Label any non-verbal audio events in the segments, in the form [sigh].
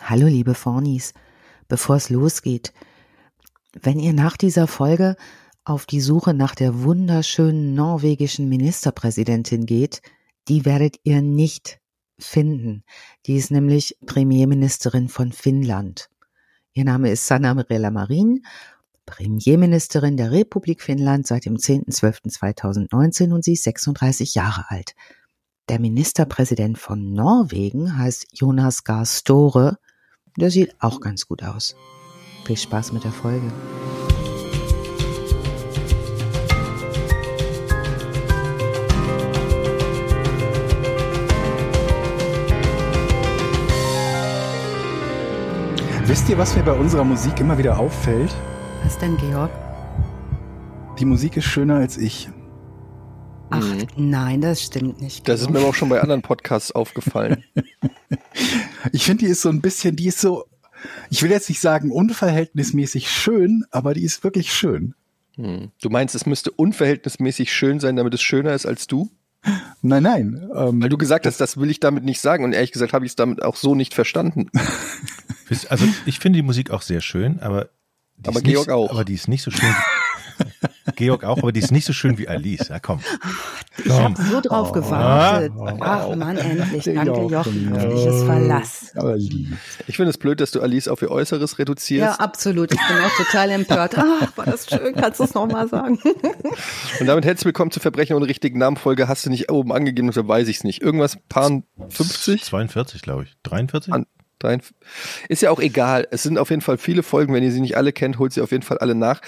Hallo liebe Fornis, bevor es losgeht, wenn ihr nach dieser Folge auf die Suche nach der wunderschönen norwegischen Ministerpräsidentin geht, die werdet ihr nicht finden. Die ist nämlich Premierministerin von Finnland. Ihr Name ist Sanna Mirella Marin, Premierministerin der Republik Finnland seit dem 10.12.2019 und sie ist 36 Jahre alt. Der Ministerpräsident von Norwegen heißt Jonas Gahr Store. Der sieht auch ganz gut aus. Viel Spaß mit der Folge. Wisst ihr, was mir bei unserer Musik immer wieder auffällt? Was denn, Georg? Die Musik ist schöner als ich. Ach, mhm. nein, das stimmt nicht. Das ist mir aber auch schon bei anderen Podcasts aufgefallen. [laughs] ich finde, die ist so ein bisschen, die ist so, ich will jetzt nicht sagen unverhältnismäßig schön, aber die ist wirklich schön. Hm. Du meinst, es müsste unverhältnismäßig schön sein, damit es schöner ist als du? Nein, nein. Ähm, Weil du gesagt hast, das will ich damit nicht sagen und ehrlich gesagt habe ich es damit auch so nicht verstanden. [laughs] Also ich finde die Musik auch sehr schön, aber aber Georg nicht, auch. Aber die ist nicht so schön. [laughs] Georg auch, aber die ist nicht so schön wie Alice. Ja, komm. Ich habe so drauf oh, gewartet. Oh, Ach Mann, endlich. Danke, Jochen. Hoffentliches Verlass. Ich finde es blöd, dass du Alice auf ihr Äußeres reduzierst. Ja, absolut. Ich bin auch total empört. [laughs] Ach, war das schön. Kannst du es nochmal sagen? Und damit herzlich willkommen zu Verbrechen ohne richtigen Namenfolge. Hast du nicht oben angegeben, so weiß ich es nicht. Irgendwas, paar 50? 42, glaube ich. 43? An ist ja auch egal. Es sind auf jeden Fall viele Folgen. Wenn ihr sie nicht alle kennt, holt sie auf jeden Fall alle nach.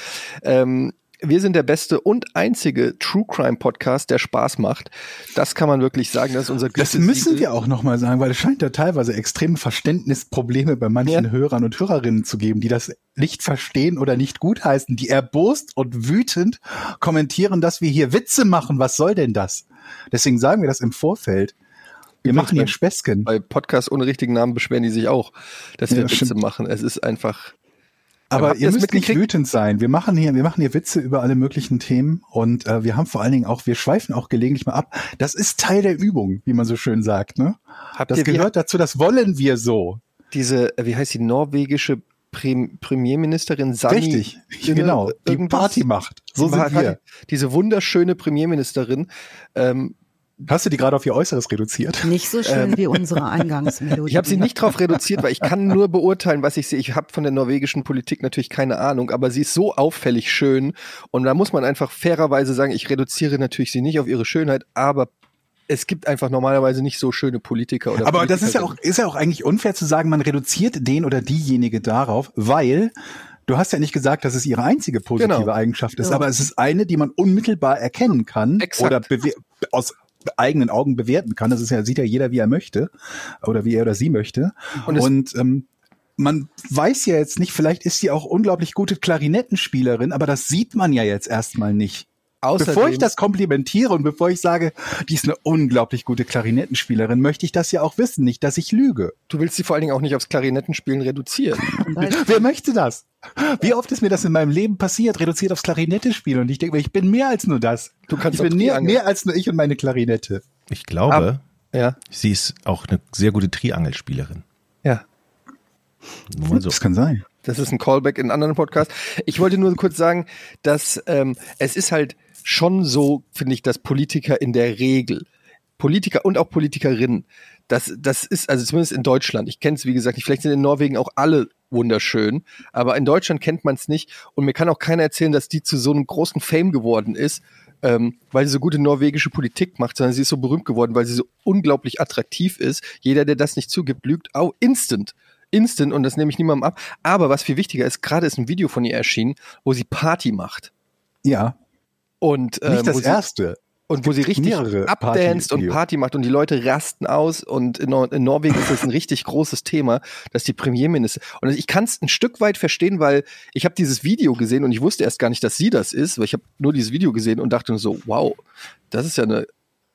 Ähm, wir sind der beste und einzige True Crime Podcast, der Spaß macht. Das kann man wirklich sagen. Das ist unser Das müssen wir auch nochmal sagen, weil es scheint ja teilweise extreme Verständnisprobleme bei manchen ja. Hörern und Hörerinnen zu geben, die das nicht verstehen oder nicht gutheißen, die erbost und wütend kommentieren, dass wir hier Witze machen. Was soll denn das? Deswegen sagen wir das im Vorfeld. Wir machen hier Späßchen. Bei Podcasts ohne richtigen Namen beschweren die sich auch, dass wir ja, Witze stimmt. machen. Es ist einfach. Aber ihr müsst nicht wütend sein. Wir machen hier, wir machen hier Witze über alle möglichen Themen und äh, wir haben vor allen Dingen auch, wir schweifen auch gelegentlich mal ab. Das ist Teil der Übung, wie man so schön sagt. Ne? Habt das gehört dazu. Das wollen wir so. Diese, wie heißt die norwegische Premierministerin Sani. Richtig, genau. Die Party macht. So sind wir. Diese wunderschöne Premierministerin, ähm, Hast du die gerade auf ihr Äußeres reduziert? Nicht so schön ähm, wie unsere Eingangsmelodie. Ich habe sie nicht drauf reduziert, weil ich kann nur beurteilen, was ich sehe. Ich habe von der norwegischen Politik natürlich keine Ahnung, aber sie ist so auffällig schön und da muss man einfach fairerweise sagen, ich reduziere natürlich sie nicht auf ihre Schönheit, aber es gibt einfach normalerweise nicht so schöne Politiker oder Aber das ist ja auch ist ja auch eigentlich unfair zu sagen, man reduziert den oder diejenige darauf, weil Du hast ja nicht gesagt, dass es ihre einzige positive genau. Eigenschaft ist, ja. aber es ist eine, die man unmittelbar erkennen kann Exakt. oder aus eigenen Augen bewerten kann. Das ist ja, sieht ja jeder, wie er möchte oder wie er oder sie möchte. Und, und ähm, man weiß ja jetzt nicht, vielleicht ist sie auch unglaublich gute Klarinettenspielerin, aber das sieht man ja jetzt erstmal nicht. Außerdem, bevor ich das komplimentiere und bevor ich sage, die ist eine unglaublich gute Klarinettenspielerin, möchte ich das ja auch wissen, nicht, dass ich lüge. Du willst sie vor allen Dingen auch nicht aufs Klarinettenspielen reduzieren. [laughs] Wer möchte das? Wie oft ist mir das in meinem Leben passiert, reduziert aufs Klarinettenspielen? Und ich denke mir, ich bin mehr als nur das. Du kannst ich bin mehr, mehr als nur ich und meine Klarinette. Ich glaube, Ab, ja. sie ist auch eine sehr gute Triangelspielerin. Ja. Nur so. Das kann sein. Das ist ein Callback in einem anderen Podcast. Ich wollte nur kurz sagen, dass ähm, es ist halt schon so, finde ich, dass Politiker in der Regel, Politiker und auch Politikerinnen, das, das ist, also zumindest in Deutschland, ich kenne es wie gesagt nicht, vielleicht sind in Norwegen auch alle wunderschön, aber in Deutschland kennt man es nicht und mir kann auch keiner erzählen, dass die zu so einem großen Fame geworden ist, ähm, weil sie so gute norwegische Politik macht, sondern sie ist so berühmt geworden, weil sie so unglaublich attraktiv ist. Jeder, der das nicht zugibt, lügt auch instant. Instant und das nehme ich niemandem ab. Aber was viel wichtiger ist, gerade ist ein Video von ihr erschienen, wo sie Party macht. Ja. Und äh, nicht das erste. Und wo sie richtig abdanzt und Party macht und die Leute rasten aus und in, Nor in, Norwegen ist das ein richtig großes Thema, dass die Premierminister und ich kann es ein Stück weit verstehen, weil ich habe dieses Video gesehen und ich wusste erst gar nicht, dass sie das ist, weil ich habe nur dieses Video gesehen und dachte so, wow, das ist ja eine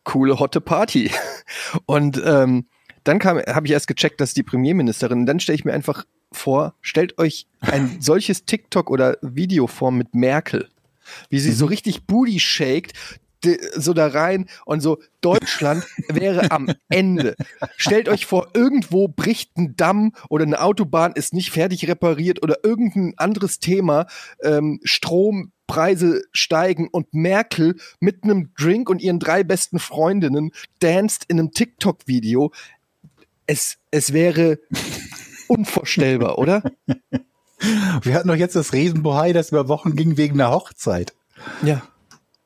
coole hotte Party [laughs] und ähm, dann kam, habe ich erst gecheckt, dass die Premierministerin. Und dann stelle ich mir einfach vor, stellt euch ein solches TikTok oder Video vor mit Merkel, wie sie mhm. so richtig Booty shakt, so da rein und so, Deutschland wäre am Ende. Stellt euch vor, irgendwo bricht ein Damm oder eine Autobahn ist nicht fertig repariert oder irgendein anderes Thema, ähm, Strompreise steigen und Merkel mit einem Drink und ihren drei besten Freundinnen danced in einem TikTok-Video. Es, es wäre unvorstellbar, oder? [laughs] [laughs] Wir hatten doch jetzt das Riesenbohai, das über Wochen ging wegen einer Hochzeit. Ja.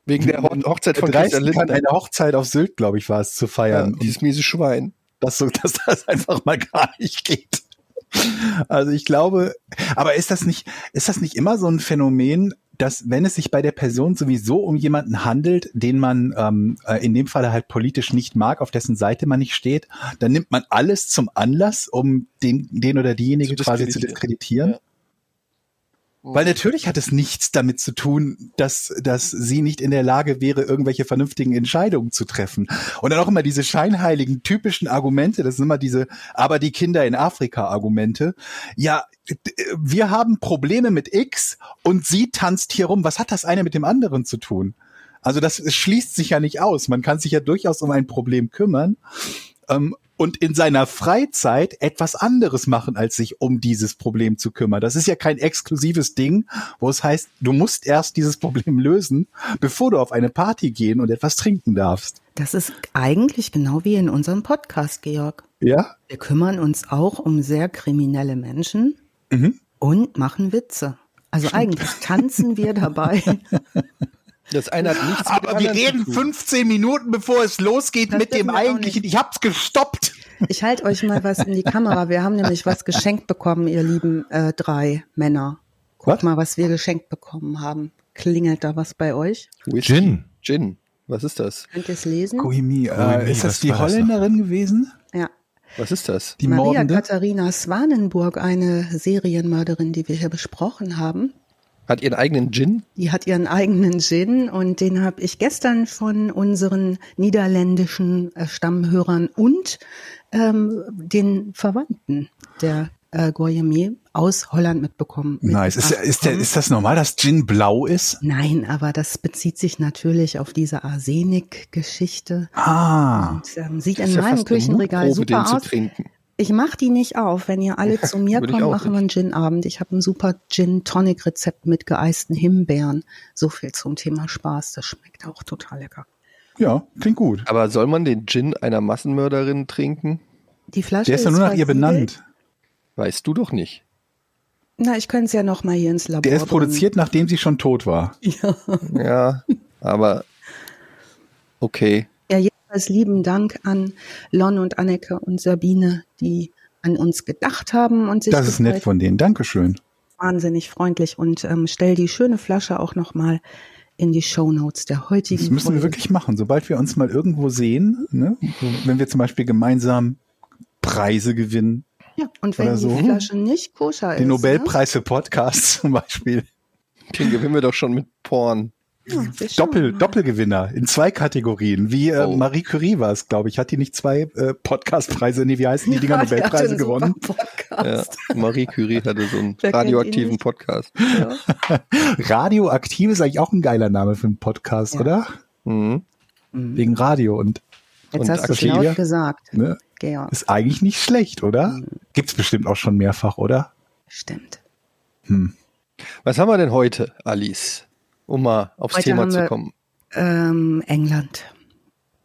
Wegen der Hochzeit von Christian Lindner. Eine Hochzeit auf Sylt, glaube ich, war es, zu feiern. Ja, dieses miese Schwein. Dass, so, dass das einfach mal gar nicht geht. Also ich glaube, aber ist das nicht, ist das nicht immer so ein Phänomen, dass wenn es sich bei der Person sowieso um jemanden handelt, den man ähm, äh, in dem Falle halt politisch nicht mag, auf dessen Seite man nicht steht, dann nimmt man alles zum Anlass, um den, den oder diejenige zu quasi zu diskreditieren. Ja. Weil natürlich hat es nichts damit zu tun, dass, dass sie nicht in der Lage wäre, irgendwelche vernünftigen Entscheidungen zu treffen. Und dann auch immer diese scheinheiligen, typischen Argumente, das sind immer diese, aber die Kinder in Afrika Argumente. Ja, wir haben Probleme mit X und sie tanzt hier rum. Was hat das eine mit dem anderen zu tun? Also das schließt sich ja nicht aus. Man kann sich ja durchaus um ein Problem kümmern. Ähm, und in seiner Freizeit etwas anderes machen, als sich um dieses Problem zu kümmern. Das ist ja kein exklusives Ding, wo es heißt, du musst erst dieses Problem lösen, bevor du auf eine Party gehen und etwas trinken darfst. Das ist eigentlich genau wie in unserem Podcast, Georg. Ja. Wir kümmern uns auch um sehr kriminelle Menschen mhm. und machen Witze. Also eigentlich tanzen wir dabei. [laughs] Das eine hat nichts Aber wir reden 15 Minuten, bevor es losgeht das mit dem eigentlichen. Ich hab's gestoppt. Ich halte euch mal was in die Kamera. Wir haben nämlich was geschenkt bekommen, ihr lieben äh, drei Männer. Guck was? mal, was wir geschenkt bekommen haben. Klingelt da was bei euch? Gin. Gin. Was ist das? Könnt ihr es lesen? Kohimi, äh, ist das die Holländerin das gewesen? Ja. Was ist das? Die Maria Mordende? Katharina Swanenburg, eine Serienmörderin, die wir hier besprochen haben. Hat ihren eigenen Gin? Die hat ihren eigenen Gin und den habe ich gestern von unseren niederländischen äh, Stammhörern und ähm, den Verwandten der äh, Gourmet aus Holland mitbekommen. Nice. Ist, ist, der, ist das normal, dass Gin blau ist? Nein, aber das bezieht sich natürlich auf diese Arsenik-Geschichte. Ah. Und, ähm, sieht in meinem Küchenregal super aus. Ich mache die nicht auf. Wenn ihr alle zu mir [laughs] kommt, machen wir einen Gin-Abend. Ich habe ein super Gin-Tonic-Rezept mit geeisten Himbeeren. So viel zum Thema Spaß. Das schmeckt auch total lecker. Ja, klingt gut. Aber soll man den Gin einer Massenmörderin trinken? Die Flasche Der ist ja nur nach ihr benannt. Weißt du doch nicht. Na, ich könnte es ja noch mal hier ins Labor. Der ist produziert, bringen. nachdem sie schon tot war. [laughs] Ja. Ja, aber [laughs] okay. Jedenfalls lieben Dank an Lon und Anneke und Sabine, die an uns gedacht haben und sich. Das ist nett von denen. Dankeschön. Wahnsinnig freundlich und ähm, stell die schöne Flasche auch nochmal in die Show Notes der heutigen. Das müssen Folge. wir wirklich machen. Sobald wir uns mal irgendwo sehen, ne? wenn wir zum Beispiel gemeinsam Preise gewinnen. Ja, und wenn so. die Flasche nicht koscher ist. Den Nobelpreis ne? für Podcasts [laughs] zum Beispiel. Den gewinnen wir doch schon mit Porn. Doppel, Doppelgewinner in zwei Kategorien. Wie äh, oh. Marie Curie war es, glaube ich. Hat die nicht zwei äh, Podcastpreise, nee, wie heißen die [laughs] Dinger, ja, Nobelpreise gewonnen? Ja, Marie Curie hatte so einen [laughs] Wer radioaktiven Podcast. Ja. [laughs] Radioaktiv ist eigentlich auch ein geiler Name für einen Podcast, ja. oder? Mhm. Wegen Radio und Jetzt und hast du es laut gesagt. Ne? Georg. Ist eigentlich nicht schlecht, oder? Mhm. Gibt's bestimmt auch schon mehrfach, oder? Stimmt. Hm. Was haben wir denn heute, Alice? Um mal aufs Heute Thema zu kommen? ähm, England.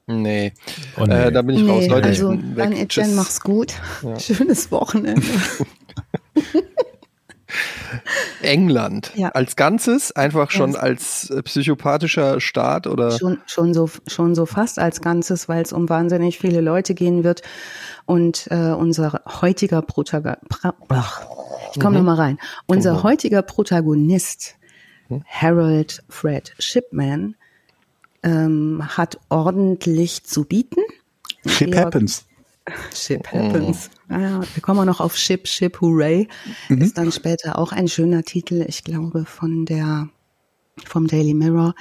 Nee. Oh, nee. Äh, da bin ich nee, raus, Leute. Also, dann Etienne, mach's gut. Ja. [laughs] Schönes Wochenende. [laughs] England ja. als Ganzes, einfach schon ja. als äh, psychopathischer Staat oder? Schon, schon, so, schon so fast als Ganzes, weil es um wahnsinnig viele Leute gehen wird. Und äh, unser heutiger Protagonist, ich komme mhm. noch mal rein, unser heutiger Protagonist Harold Fred Shipman ähm, hat ordentlich zu bieten. Ship Georg, happens. Ship happens. Oh. Ja, wir kommen auch noch auf Ship, Ship, Hooray. Mhm. Ist dann später auch ein schöner Titel, ich glaube, von der vom Daily Mirror.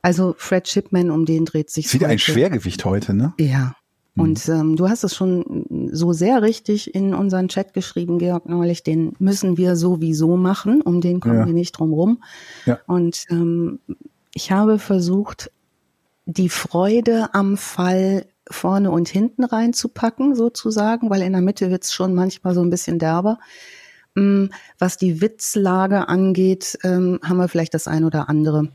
Also Fred Shipman, um den dreht sich. Sieht ein Schwergewicht heute, ne? Ja, Mhm. Und ähm, du hast es schon so sehr richtig in unseren Chat geschrieben, Georg, neulich, den müssen wir sowieso machen, um den kommen ja. wir nicht drum rum. Ja. Und ähm, ich habe versucht, die Freude am Fall vorne und hinten reinzupacken, sozusagen, weil in der Mitte wird's schon manchmal so ein bisschen derber. Mm, was die Witzlage angeht, ähm, haben wir vielleicht das ein oder andere,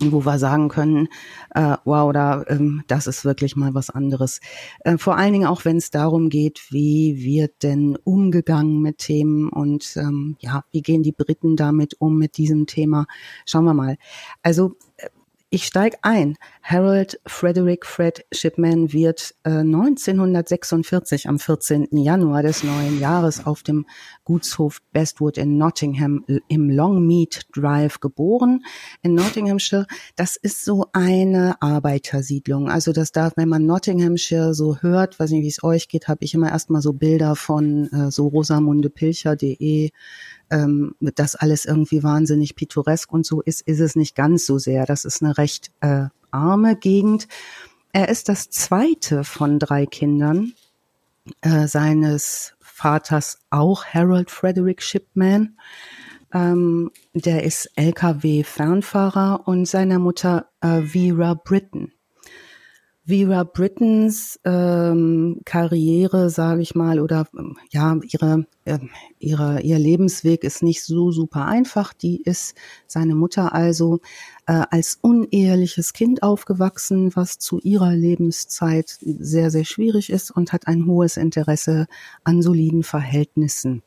wo wir sagen können, äh, wow, da, ähm, das ist wirklich mal was anderes. Äh, vor allen Dingen auch, wenn es darum geht, wie wird denn umgegangen mit Themen und ähm, ja, wie gehen die Briten damit um mit diesem Thema? Schauen wir mal. Also ich steige ein. Harold Frederick Fred Shipman wird äh, 1946 am 14. Januar des neuen Jahres auf dem Gutshof Bestwood in Nottingham im Longmead Drive geboren in Nottinghamshire. Das ist so eine Arbeitersiedlung. Also das darf, wenn man Nottinghamshire so hört, weiß nicht, wie es euch geht, habe ich immer erstmal so Bilder von äh, so rosamundepilcher.de ähm, das alles irgendwie wahnsinnig pittoresk und so ist, ist es nicht ganz so sehr. Das ist eine recht äh, arme Gegend. Er ist das zweite von drei Kindern äh, seines Vaters, auch Harold Frederick Shipman. Ähm, der ist LKW-Fernfahrer und seiner Mutter äh, Vera Britton. Vera Brittons ähm, Karriere, sage ich mal, oder ja, ihre, äh, ihre, ihr Lebensweg ist nicht so super einfach. Die ist seine Mutter also äh, als uneheliches Kind aufgewachsen, was zu ihrer Lebenszeit sehr, sehr schwierig ist und hat ein hohes Interesse an soliden Verhältnissen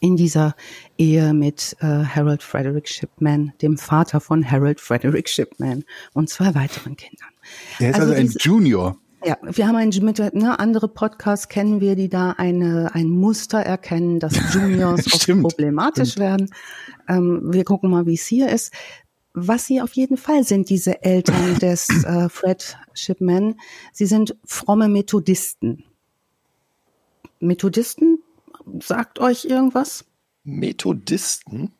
in dieser Ehe mit äh, Harold Frederick Shipman, dem Vater von Harold Frederick Shipman und zwei weiteren Kindern. Er ist also, also ein Junior. Ja, wir haben ein, mit, ne, andere Podcasts kennen wir, die da eine, ein Muster erkennen, dass [laughs] Juniors oft problematisch stimmt. werden. Ähm, wir gucken mal, wie es hier ist. Was sie auf jeden Fall sind, diese Eltern [laughs] des äh, Fred Shipman, sie sind fromme Methodisten. Methodisten sagt euch irgendwas? Methodisten?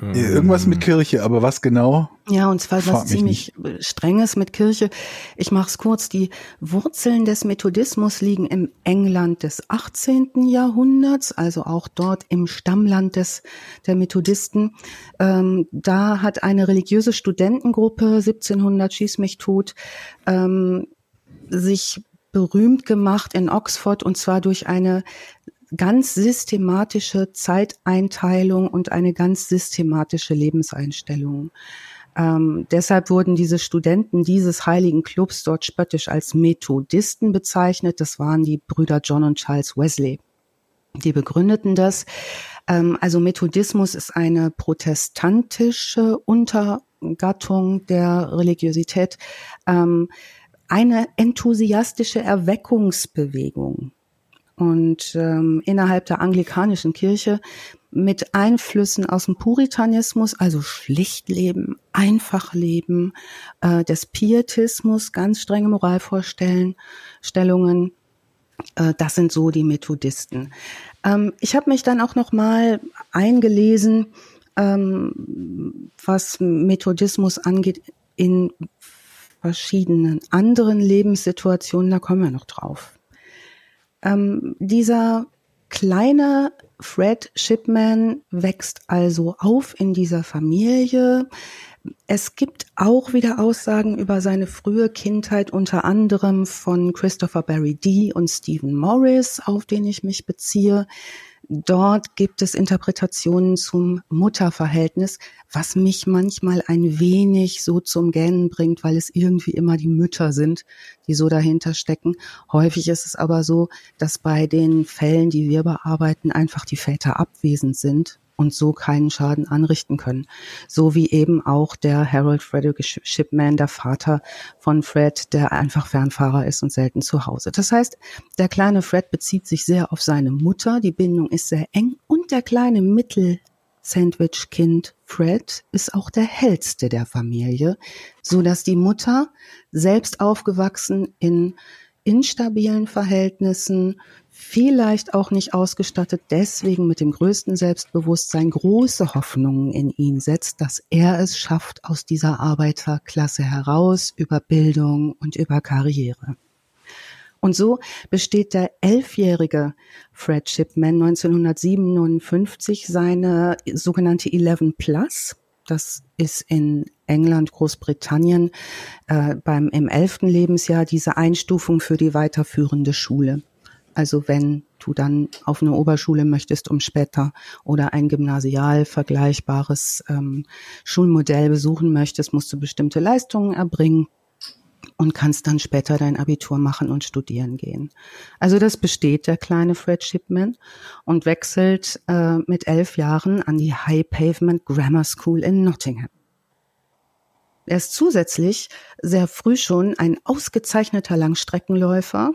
Irgendwas mit Kirche, aber was genau? Ja, und zwar was ziemlich nicht. Strenges mit Kirche. Ich mache es kurz. Die Wurzeln des Methodismus liegen im England des 18. Jahrhunderts, also auch dort im Stammland des, der Methodisten. Ähm, da hat eine religiöse Studentengruppe 1700 schieß mich tot ähm, sich berühmt gemacht in Oxford und zwar durch eine ganz systematische Zeiteinteilung und eine ganz systematische Lebenseinstellung. Ähm, deshalb wurden diese Studenten dieses heiligen Clubs dort spöttisch als Methodisten bezeichnet. Das waren die Brüder John und Charles Wesley. Die begründeten das. Ähm, also Methodismus ist eine protestantische Untergattung der Religiosität, ähm, eine enthusiastische Erweckungsbewegung und ähm, innerhalb der anglikanischen Kirche mit Einflüssen aus dem Puritanismus, also schlicht leben, einfach leben, äh, des Pietismus, ganz strenge Moralvorstellungen. Äh, das sind so die Methodisten. Ähm, ich habe mich dann auch noch mal eingelesen, ähm, was Methodismus angeht in verschiedenen anderen Lebenssituationen. Da kommen wir noch drauf. Ähm, dieser kleine Fred Shipman wächst also auf in dieser Familie. Es gibt auch wieder Aussagen über seine frühe Kindheit, unter anderem von Christopher Barry Dee und Stephen Morris, auf den ich mich beziehe. Dort gibt es Interpretationen zum Mutterverhältnis, was mich manchmal ein wenig so zum Gähnen bringt, weil es irgendwie immer die Mütter sind, die so dahinter stecken. Häufig ist es aber so, dass bei den Fällen, die wir bearbeiten, einfach die Väter abwesend sind und so keinen Schaden anrichten können. So wie eben auch der Harold Frederick Shipman, der Vater von Fred, der einfach Fernfahrer ist und selten zu Hause. Das heißt, der kleine Fred bezieht sich sehr auf seine Mutter, die Bindung ist sehr eng und der kleine Mittel Sandwich-Kind Fred ist auch der hellste der Familie, so dass die Mutter selbst aufgewachsen in instabilen Verhältnissen, vielleicht auch nicht ausgestattet, deswegen mit dem größten Selbstbewusstsein große Hoffnungen in ihn setzt, dass er es schafft aus dieser Arbeiterklasse heraus über Bildung und über Karriere. Und so besteht der elfjährige Fred Shipman 1957 seine sogenannte 11 Plus. Das ist in England, Großbritannien äh, beim im elften Lebensjahr diese Einstufung für die weiterführende Schule. Also wenn du dann auf eine Oberschule möchtest, um später oder ein gymnasial vergleichbares ähm, Schulmodell besuchen möchtest, musst du bestimmte Leistungen erbringen und kannst dann später dein Abitur machen und studieren gehen. Also das besteht der kleine Fred Shipman und wechselt äh, mit elf Jahren an die High Pavement Grammar School in Nottingham. Er ist zusätzlich sehr früh schon ein ausgezeichneter Langstreckenläufer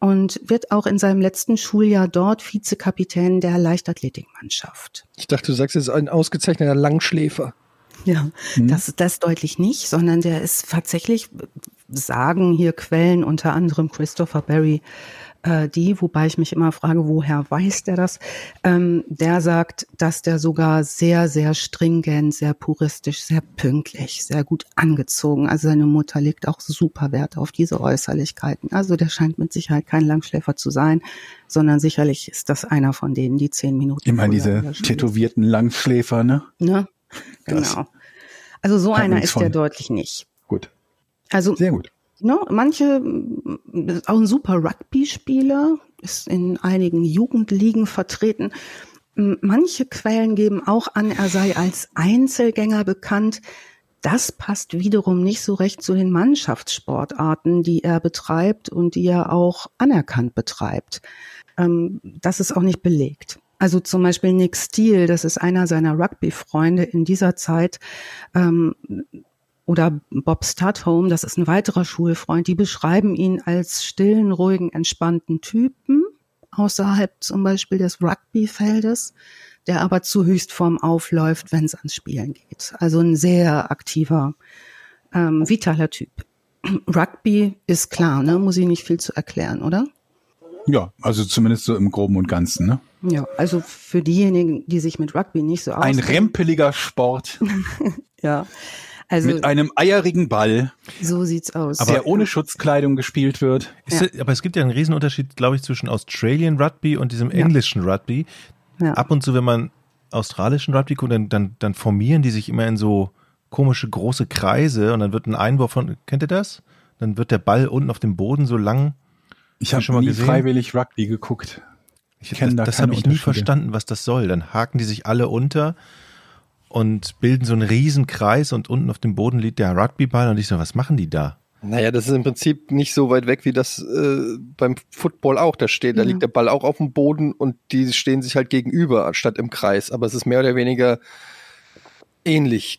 und wird auch in seinem letzten Schuljahr dort Vizekapitän der Leichtathletikmannschaft. Ich dachte, du sagst, er ist ein ausgezeichneter Langschläfer. Ja, mhm. das, das deutlich nicht, sondern der ist tatsächlich, sagen hier Quellen, unter anderem Christopher Barry, äh, die, wobei ich mich immer frage, woher weiß der das? Ähm, der sagt, dass der sogar sehr, sehr stringent, sehr puristisch, sehr pünktlich, sehr gut angezogen. Also seine Mutter legt auch super Wert auf diese Äußerlichkeiten. Also der scheint mit Sicherheit kein Langschläfer zu sein, sondern sicherlich ist das einer von denen, die zehn Minuten. Immer diese tätowierten Langschläfer, ne? Ne? Genau. Also so einer ist der deutlich nicht. Gut. Also sehr gut. Ne, manche, auch ein super Rugby-Spieler, ist in einigen Jugendligen vertreten. Manche Quellen geben auch an, er sei als Einzelgänger bekannt. Das passt wiederum nicht so recht zu den Mannschaftssportarten, die er betreibt und die er auch anerkannt betreibt. Ähm, das ist auch nicht belegt. Also zum Beispiel Nick Steele, das ist einer seiner Rugby-Freunde in dieser Zeit, ähm, oder Bob Studholme, das ist ein weiterer Schulfreund, die beschreiben ihn als stillen, ruhigen, entspannten Typen außerhalb zum Beispiel des Rugby-Feldes, der aber zu Höchstform aufläuft, wenn es ans Spielen geht. Also ein sehr aktiver, ähm, vitaler Typ. [clears throat] Rugby ist klar, ne? Muss ich nicht viel zu erklären, oder? Ja, also zumindest so im Groben und Ganzen, ne? Ja, also für diejenigen, die sich mit Rugby nicht so auskennen. Ein rempeliger Sport. [laughs] ja. Also, mit einem eierigen Ball. So sieht's aus. Der ohne Schutzkleidung gespielt wird. Ja. Es, aber es gibt ja einen Riesenunterschied, glaube ich, zwischen Australian Rugby und diesem englischen Rugby. Ja. Ab und zu, wenn man australischen Rugby guckt, dann, dann, dann formieren die sich immer in so komische große Kreise und dann wird ein Einwurf von, kennt ihr das? Dann wird der Ball unten auf dem Boden so lang ich habe schon mal nie gesehen? freiwillig Rugby geguckt. Ich kenne da Das, das habe ich nie verstanden, was das soll. Dann haken die sich alle unter und bilden so einen riesen Kreis und unten auf dem Boden liegt der Rugbyball und ich so, was machen die da? Naja, das ist im Prinzip nicht so weit weg, wie das äh, beim Football auch da steht. Da ja. liegt der Ball auch auf dem Boden und die stehen sich halt gegenüber, anstatt im Kreis. Aber es ist mehr oder weniger ähnlich.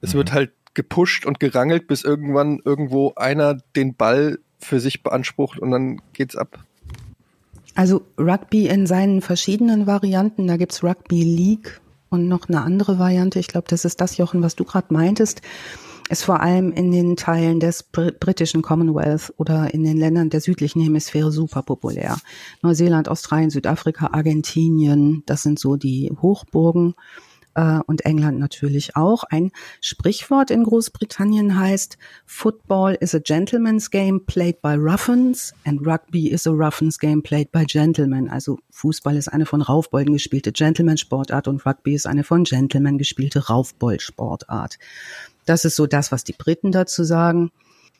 Es mhm. wird halt gepusht und gerangelt, bis irgendwann irgendwo einer den Ball für sich beansprucht und dann geht's ab. Also Rugby in seinen verschiedenen Varianten, da gibt's Rugby League und noch eine andere Variante, ich glaube, das ist das, Jochen, was du gerade meintest, ist vor allem in den Teilen des britischen Commonwealth oder in den Ländern der südlichen Hemisphäre super populär. Neuseeland, Australien, Südafrika, Argentinien, das sind so die Hochburgen äh, und England natürlich auch. Ein Sprichwort in Großbritannien heißt, Football is a gentleman's game played by Ruffins and Rugby is a Ruffins game played by Gentlemen. Also Fußball ist eine von Raufbolden gespielte Gentleman-Sportart und Rugby ist eine von Gentlemen gespielte Raufbold-Sportart. Das ist so das, was die Briten dazu sagen.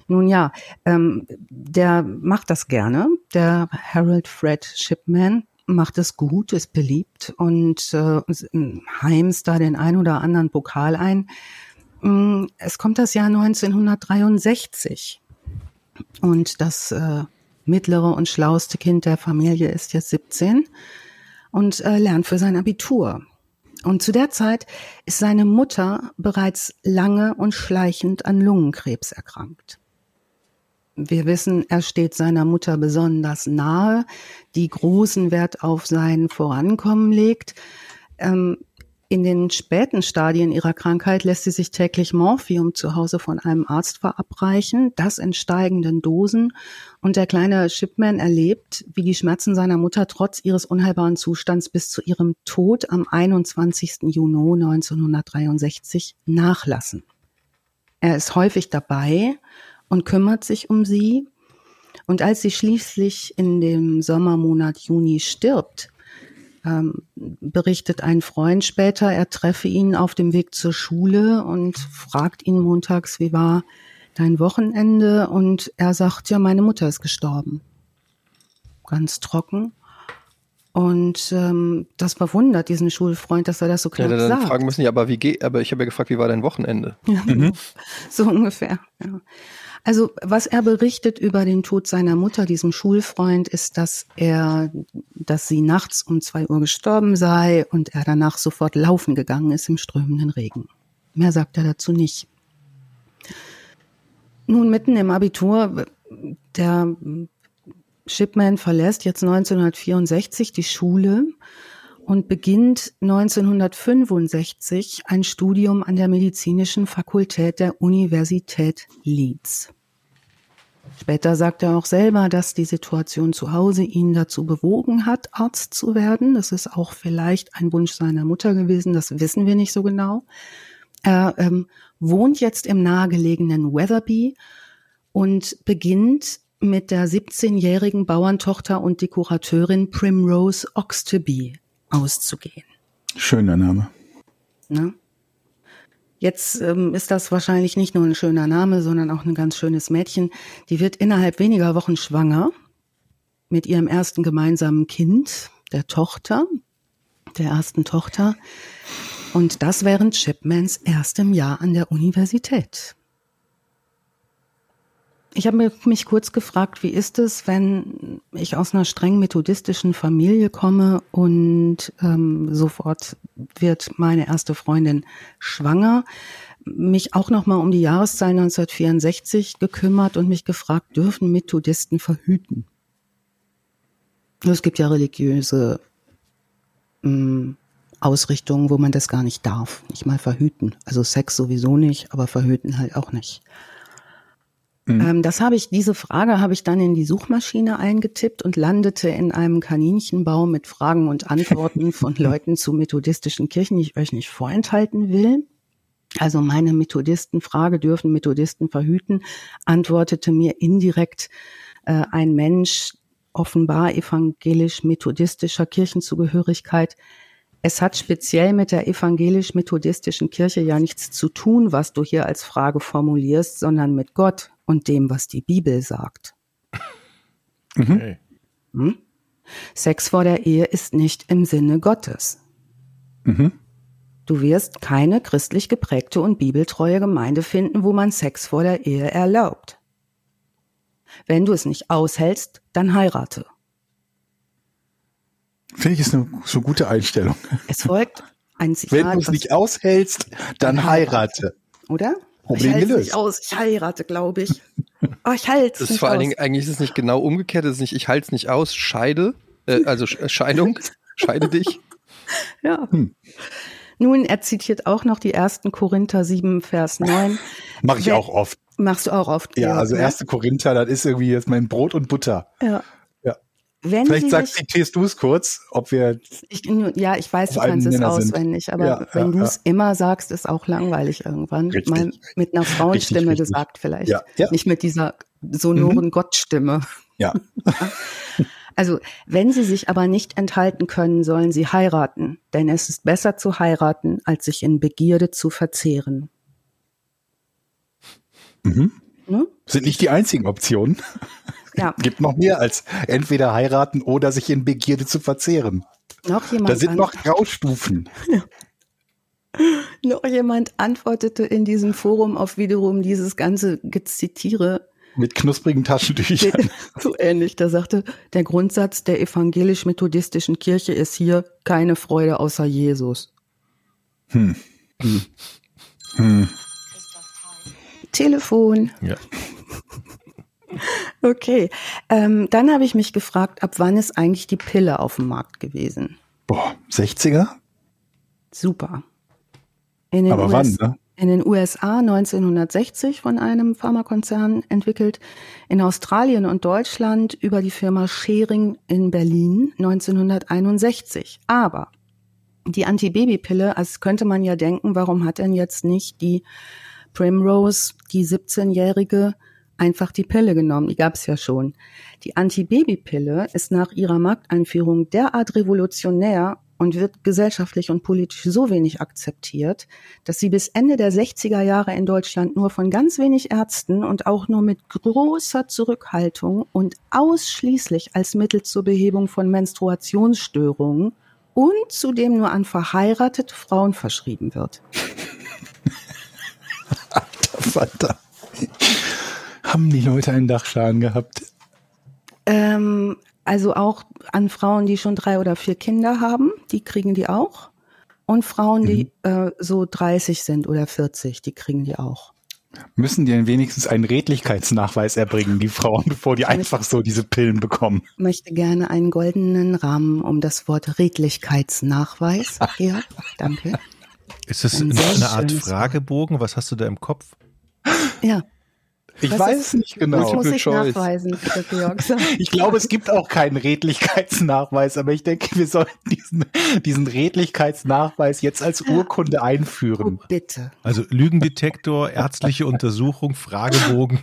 Nun ja, ähm, der macht das gerne, der Harold Fred Shipman macht es gut, ist beliebt und äh, heimst da den ein oder anderen Pokal ein. Mm, es kommt das Jahr 1963 und das äh, mittlere und schlauste Kind der Familie ist jetzt 17 und äh, lernt für sein Abitur. Und zu der Zeit ist seine Mutter bereits lange und schleichend an Lungenkrebs erkrankt. Wir wissen, er steht seiner Mutter besonders nahe, die großen Wert auf sein Vorankommen legt. Ähm, in den späten Stadien ihrer Krankheit lässt sie sich täglich Morphium zu Hause von einem Arzt verabreichen, das in steigenden Dosen. Und der kleine Shipman erlebt, wie die Schmerzen seiner Mutter trotz ihres unheilbaren Zustands bis zu ihrem Tod am 21. Juni 1963 nachlassen. Er ist häufig dabei und kümmert sich um sie. Und als sie schließlich in dem Sommermonat Juni stirbt, ähm, berichtet ein Freund später, er treffe ihn auf dem Weg zur Schule und fragt ihn montags, wie war dein Wochenende? Und er sagt, ja, meine Mutter ist gestorben. Ganz trocken. Und ähm, das verwundert diesen Schulfreund, dass er das so klar ja, dann sagt. fragen müssen, ja, aber wie geht, aber ich habe ja gefragt, wie war dein Wochenende? Ja, [laughs] mhm. So ungefähr. Ja. Also was er berichtet über den Tod seiner Mutter, diesem Schulfreund, ist, dass er, dass sie nachts um zwei Uhr gestorben sei und er danach sofort laufen gegangen ist im strömenden Regen. Mehr sagt er dazu nicht. Nun mitten im Abitur, der Shipman verlässt jetzt 1964 die Schule und beginnt 1965 ein Studium an der medizinischen Fakultät der Universität Leeds. Später sagt er auch selber, dass die Situation zu Hause ihn dazu bewogen hat, Arzt zu werden. Das ist auch vielleicht ein Wunsch seiner Mutter gewesen, das wissen wir nicht so genau. Er ähm, wohnt jetzt im nahegelegenen Weatherby und beginnt mit der 17-jährigen Bauerntochter und Dekorateurin Primrose Oxtoby auszugehen. Schöner Name. Ne? Jetzt ähm, ist das wahrscheinlich nicht nur ein schöner Name, sondern auch ein ganz schönes Mädchen. Die wird innerhalb weniger Wochen schwanger mit ihrem ersten gemeinsamen Kind, der Tochter, der ersten Tochter. Und das während Chipmans erstem Jahr an der Universität. Ich habe mich kurz gefragt, wie ist es, wenn ich aus einer streng methodistischen Familie komme und ähm, sofort wird meine erste Freundin schwanger, mich auch noch mal um die Jahreszahl 1964 gekümmert und mich gefragt, dürfen Methodisten verhüten? Es gibt ja religiöse ähm, Ausrichtungen, wo man das gar nicht darf, nicht mal verhüten. Also Sex sowieso nicht, aber verhüten halt auch nicht. Mhm. Ähm, das habe ich, diese Frage habe ich dann in die Suchmaschine eingetippt und landete in einem Kaninchenbau mit Fragen und Antworten von [laughs] Leuten zu methodistischen Kirchen, die ich euch nicht vorenthalten will. Also meine Methodistenfrage, dürfen Methodisten verhüten, antwortete mir indirekt äh, ein Mensch, offenbar evangelisch-methodistischer Kirchenzugehörigkeit. Es hat speziell mit der evangelisch-methodistischen Kirche ja nichts zu tun, was du hier als Frage formulierst, sondern mit Gott, und dem, was die Bibel sagt. Mhm. Okay. Hm? Sex vor der Ehe ist nicht im Sinne Gottes. Mhm. Du wirst keine christlich geprägte und bibeltreue Gemeinde finden, wo man Sex vor der Ehe erlaubt. Wenn du es nicht aushältst, dann heirate. Finde ich ist eine so gute Einstellung. Es folgt ein Zitat. Wenn du es nicht aushältst, dann heirate. Oder? Problem ich gelöst. Nicht aus. Ich heirate, glaube ich. Oh, ich halte es nicht vor allen Dingen, eigentlich ist es nicht genau umgekehrt. Es ist nicht, ich halte es nicht aus, scheide, äh, also Scheidung, [laughs] scheide dich. Ja. Hm. Nun, er zitiert auch noch die ersten Korinther 7, Vers 9. Mach ich auch oft. Machst du auch oft. Ja, also erste Korinther, das ist irgendwie jetzt mein Brot und Butter. Ja. Wenn Vielleicht sagst, zitierst du es kurz, ob wir. Ich, ja, ich weiß, du kannst es auswendig, sind. aber ja, wenn ja, du es ja. immer sagst, ist auch langweilig irgendwann. Richtig. Mal mit einer Frauenstimme richtig, gesagt vielleicht. Ja, ja. Nicht mit dieser sonoren mhm. Gottstimme. Ja. [laughs] Also, wenn sie sich aber nicht enthalten können, sollen sie heiraten, denn es ist besser zu heiraten, als sich in Begierde zu verzehren. Mhm. Ne? Sind nicht die einzigen Optionen. Ja. [laughs] Gibt noch mehr als entweder heiraten oder sich in Begierde zu verzehren. Noch jemand. Da sind noch Graustufen. Ja. [laughs] Noch jemand antwortete in diesem Forum auf wiederum dieses ganze Gezitiere. Mit knusprigen Taschentüchern. [laughs] So ähnlich. Da sagte, der Grundsatz der evangelisch-methodistischen Kirche ist hier keine Freude außer Jesus. Hm. Hm. Hm. Telefon. Ja. Okay, ähm, dann habe ich mich gefragt, ab wann ist eigentlich die Pille auf dem Markt gewesen? Boah, 60er? Super. Aber US wann, ne? In den USA 1960 von einem Pharmakonzern entwickelt, in Australien und Deutschland über die Firma Schering in Berlin 1961. Aber die Antibabypille, als könnte man ja denken, warum hat denn jetzt nicht die Primrose, die 17-jährige, einfach die Pille genommen, die gab es ja schon. Die Antibabypille ist nach ihrer Markteinführung derart revolutionär und wird gesellschaftlich und politisch so wenig akzeptiert, dass sie bis Ende der 60er Jahre in Deutschland nur von ganz wenig Ärzten und auch nur mit großer Zurückhaltung und ausschließlich als Mittel zur Behebung von Menstruationsstörungen und zudem nur an verheiratete Frauen verschrieben wird. [laughs] Alter Vater. Haben die Leute einen Dachschaden gehabt? Ähm, also auch an Frauen, die schon drei oder vier Kinder haben, die kriegen die auch. Und Frauen, mhm. die äh, so 30 sind oder 40, die kriegen die auch. Müssen die denn wenigstens einen Redlichkeitsnachweis erbringen, die Frauen, [laughs] bevor die einfach so diese Pillen bekommen? Ich möchte gerne einen goldenen Rahmen um das Wort Redlichkeitsnachweis. [laughs] Ja, danke. Ist das ein eine Art Fragebogen? Was hast du da im Kopf? Ja. Ich Was weiß es nicht genau. Das muss ich Choice. nachweisen, [laughs] ich glaube, es gibt auch keinen Redlichkeitsnachweis, aber ich denke, wir sollten diesen, diesen Redlichkeitsnachweis jetzt als Urkunde einführen. Oh, bitte. Also Lügendetektor, ärztliche Untersuchung, Fragebogen.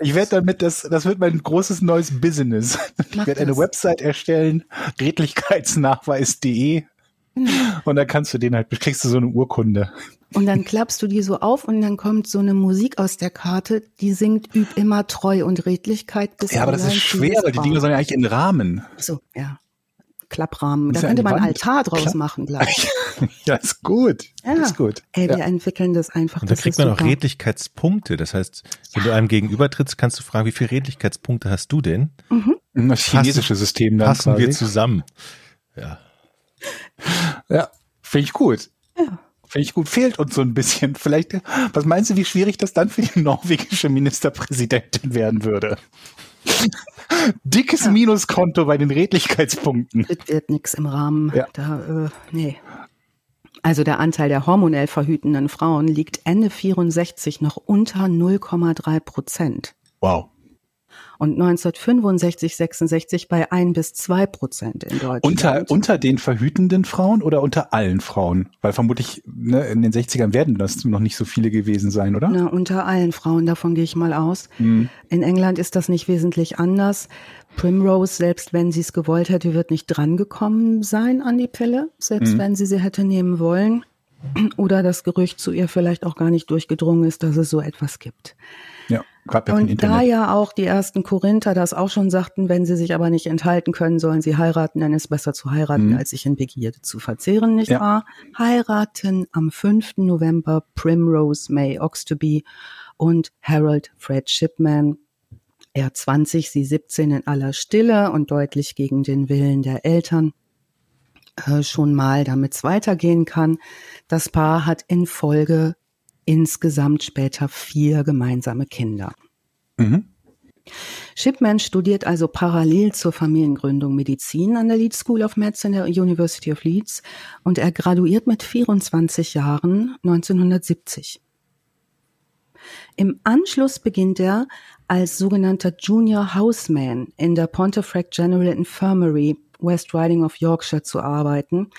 Ich werde damit, das, das wird mein großes neues Business. Ich werde eine Website erstellen, redlichkeitsnachweis.de Genau. Und dann kannst du den halt, kriegst du so eine Urkunde. Und dann klappst du die so auf und dann kommt so eine Musik aus der Karte, die singt üb immer Treu und Redlichkeit bis Ja, aber das ist schwer, weil die Dinger sollen ja eigentlich in Rahmen. So, ja. Klapprahmen. Da könnte man Altar draus Klapp machen gleich. [laughs] ja, ist gut. Ja. Ist gut. Ey, wir ja. entwickeln das einfach. Und da kriegt man auch Redlichkeitspunkte. Das heißt, wenn ja. du einem gegenüber trittst, kannst du fragen, wie viele Redlichkeitspunkte hast du denn? Mhm. Das chinesische System dann Passen quasi. wir zusammen. Ja. Ja, finde ich gut. Ja. Finde ich gut. Fehlt uns so ein bisschen. Vielleicht, was meinst du, wie schwierig das dann für die norwegische Ministerpräsidentin werden würde? Dickes ja. Minuskonto bei den Redlichkeitspunkten. Das wird nichts im Rahmen. Ja. Da, äh, nee. Also der Anteil der hormonell verhütenden Frauen liegt Ende 64 noch unter 0,3 Prozent. Wow und 1965, 66 bei ein bis zwei Prozent in Deutschland. Unter, unter den verhütenden Frauen oder unter allen Frauen? Weil vermutlich ne, in den 60ern werden das noch nicht so viele gewesen sein, oder? Na, unter allen Frauen, davon gehe ich mal aus. Mhm. In England ist das nicht wesentlich anders. Primrose, selbst wenn sie es gewollt hätte, wird nicht drangekommen sein an die Pille, selbst mhm. wenn sie sie hätte nehmen wollen. Oder das Gerücht zu ihr vielleicht auch gar nicht durchgedrungen ist, dass es so etwas gibt. Ja. Und da ja auch die ersten Korinther das auch schon sagten, wenn sie sich aber nicht enthalten können, sollen sie heiraten, dann ist besser zu heiraten, mhm. als sich in Begierde zu verzehren, nicht ja. wahr? Heiraten am 5. November Primrose May Oxtoby und Harold Fred Shipman. Er 20, sie 17 in aller Stille und deutlich gegen den Willen der Eltern äh, schon mal, damit es weitergehen kann. Das Paar hat in Folge insgesamt später vier gemeinsame Kinder. Mhm. Shipman studiert also parallel zur Familiengründung Medizin an der Leeds School of Medicine der University of Leeds und er graduiert mit 24 Jahren 1970. Im Anschluss beginnt er als sogenannter Junior Houseman in der Pontefract General Infirmary West Riding of Yorkshire zu arbeiten.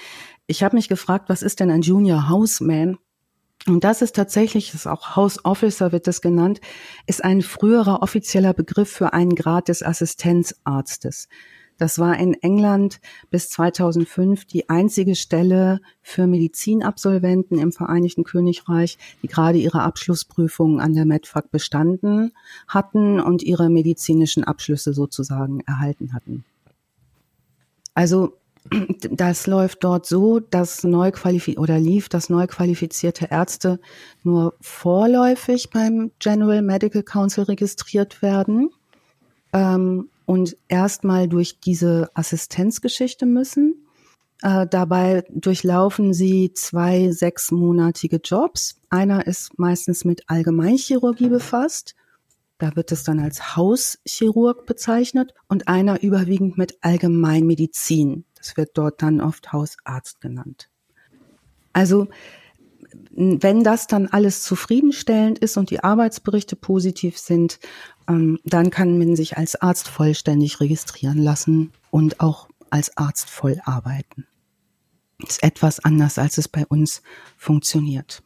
Ich habe mich gefragt, was ist denn ein Junior Houseman? Und das ist tatsächlich, das ist auch House Officer wird das genannt, ist ein früherer offizieller Begriff für einen Grad des Assistenzarztes. Das war in England bis 2005 die einzige Stelle für Medizinabsolventen im Vereinigten Königreich, die gerade ihre Abschlussprüfungen an der MedFac bestanden hatten und ihre medizinischen Abschlüsse sozusagen erhalten hatten. Also [clears throat] das läuft dort so, dass neu qualifiziert oder lief, dass neu qualifizierte Ärzte nur vorläufig beim General Medical Council registriert werden ähm, und erstmal durch diese Assistenzgeschichte müssen. Äh, dabei durchlaufen sie zwei sechsmonatige Jobs. Einer ist meistens mit Allgemeinchirurgie befasst. Da wird es dann als Hauschirurg bezeichnet und einer überwiegend mit Allgemeinmedizin. Das wird dort dann oft Hausarzt genannt. Also wenn das dann alles zufriedenstellend ist und die Arbeitsberichte positiv sind, ähm, dann kann man sich als Arzt vollständig registrieren lassen und auch als Arzt voll arbeiten. Das ist etwas anders, als es bei uns funktioniert.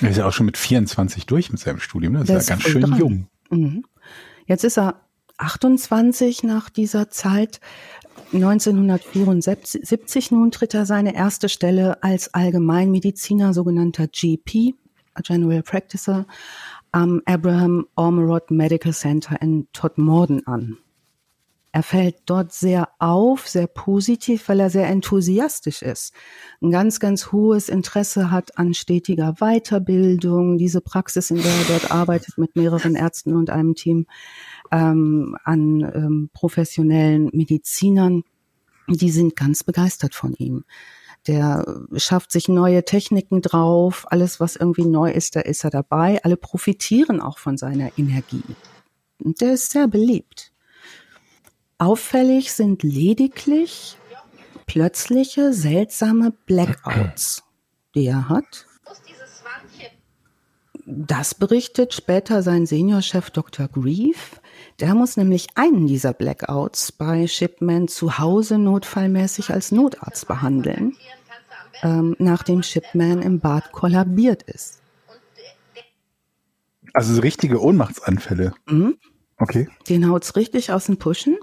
Er ist ja auch schon mit 24 durch mit seinem Studium, ne? das, das ist ja ganz schön dran. jung. Mhm. Jetzt ist er 28 nach dieser Zeit. 1974 nun tritt er seine erste Stelle als Allgemeinmediziner, sogenannter GP, General Practicer, am Abraham Ormerod Medical Center in Todmorden an. Er fällt dort sehr auf, sehr positiv, weil er sehr enthusiastisch ist. Ein ganz, ganz hohes Interesse hat an stetiger Weiterbildung. Diese Praxis, in der er dort arbeitet mit mehreren Ärzten und einem Team ähm, an ähm, professionellen Medizinern, die sind ganz begeistert von ihm. Der schafft sich neue Techniken drauf. Alles, was irgendwie neu ist, da ist er dabei. Alle profitieren auch von seiner Energie. Und der ist sehr beliebt. Auffällig sind lediglich plötzliche, seltsame Blackouts, die er hat. Das berichtet später sein Seniorchef Dr. Grief. Der muss nämlich einen dieser Blackouts bei Shipman zu Hause notfallmäßig als Notarzt behandeln, ähm, nachdem Shipman im Bad kollabiert ist. Also richtige Ohnmachtsanfälle. Mhm. Okay. Den haut's richtig aus den Puschen.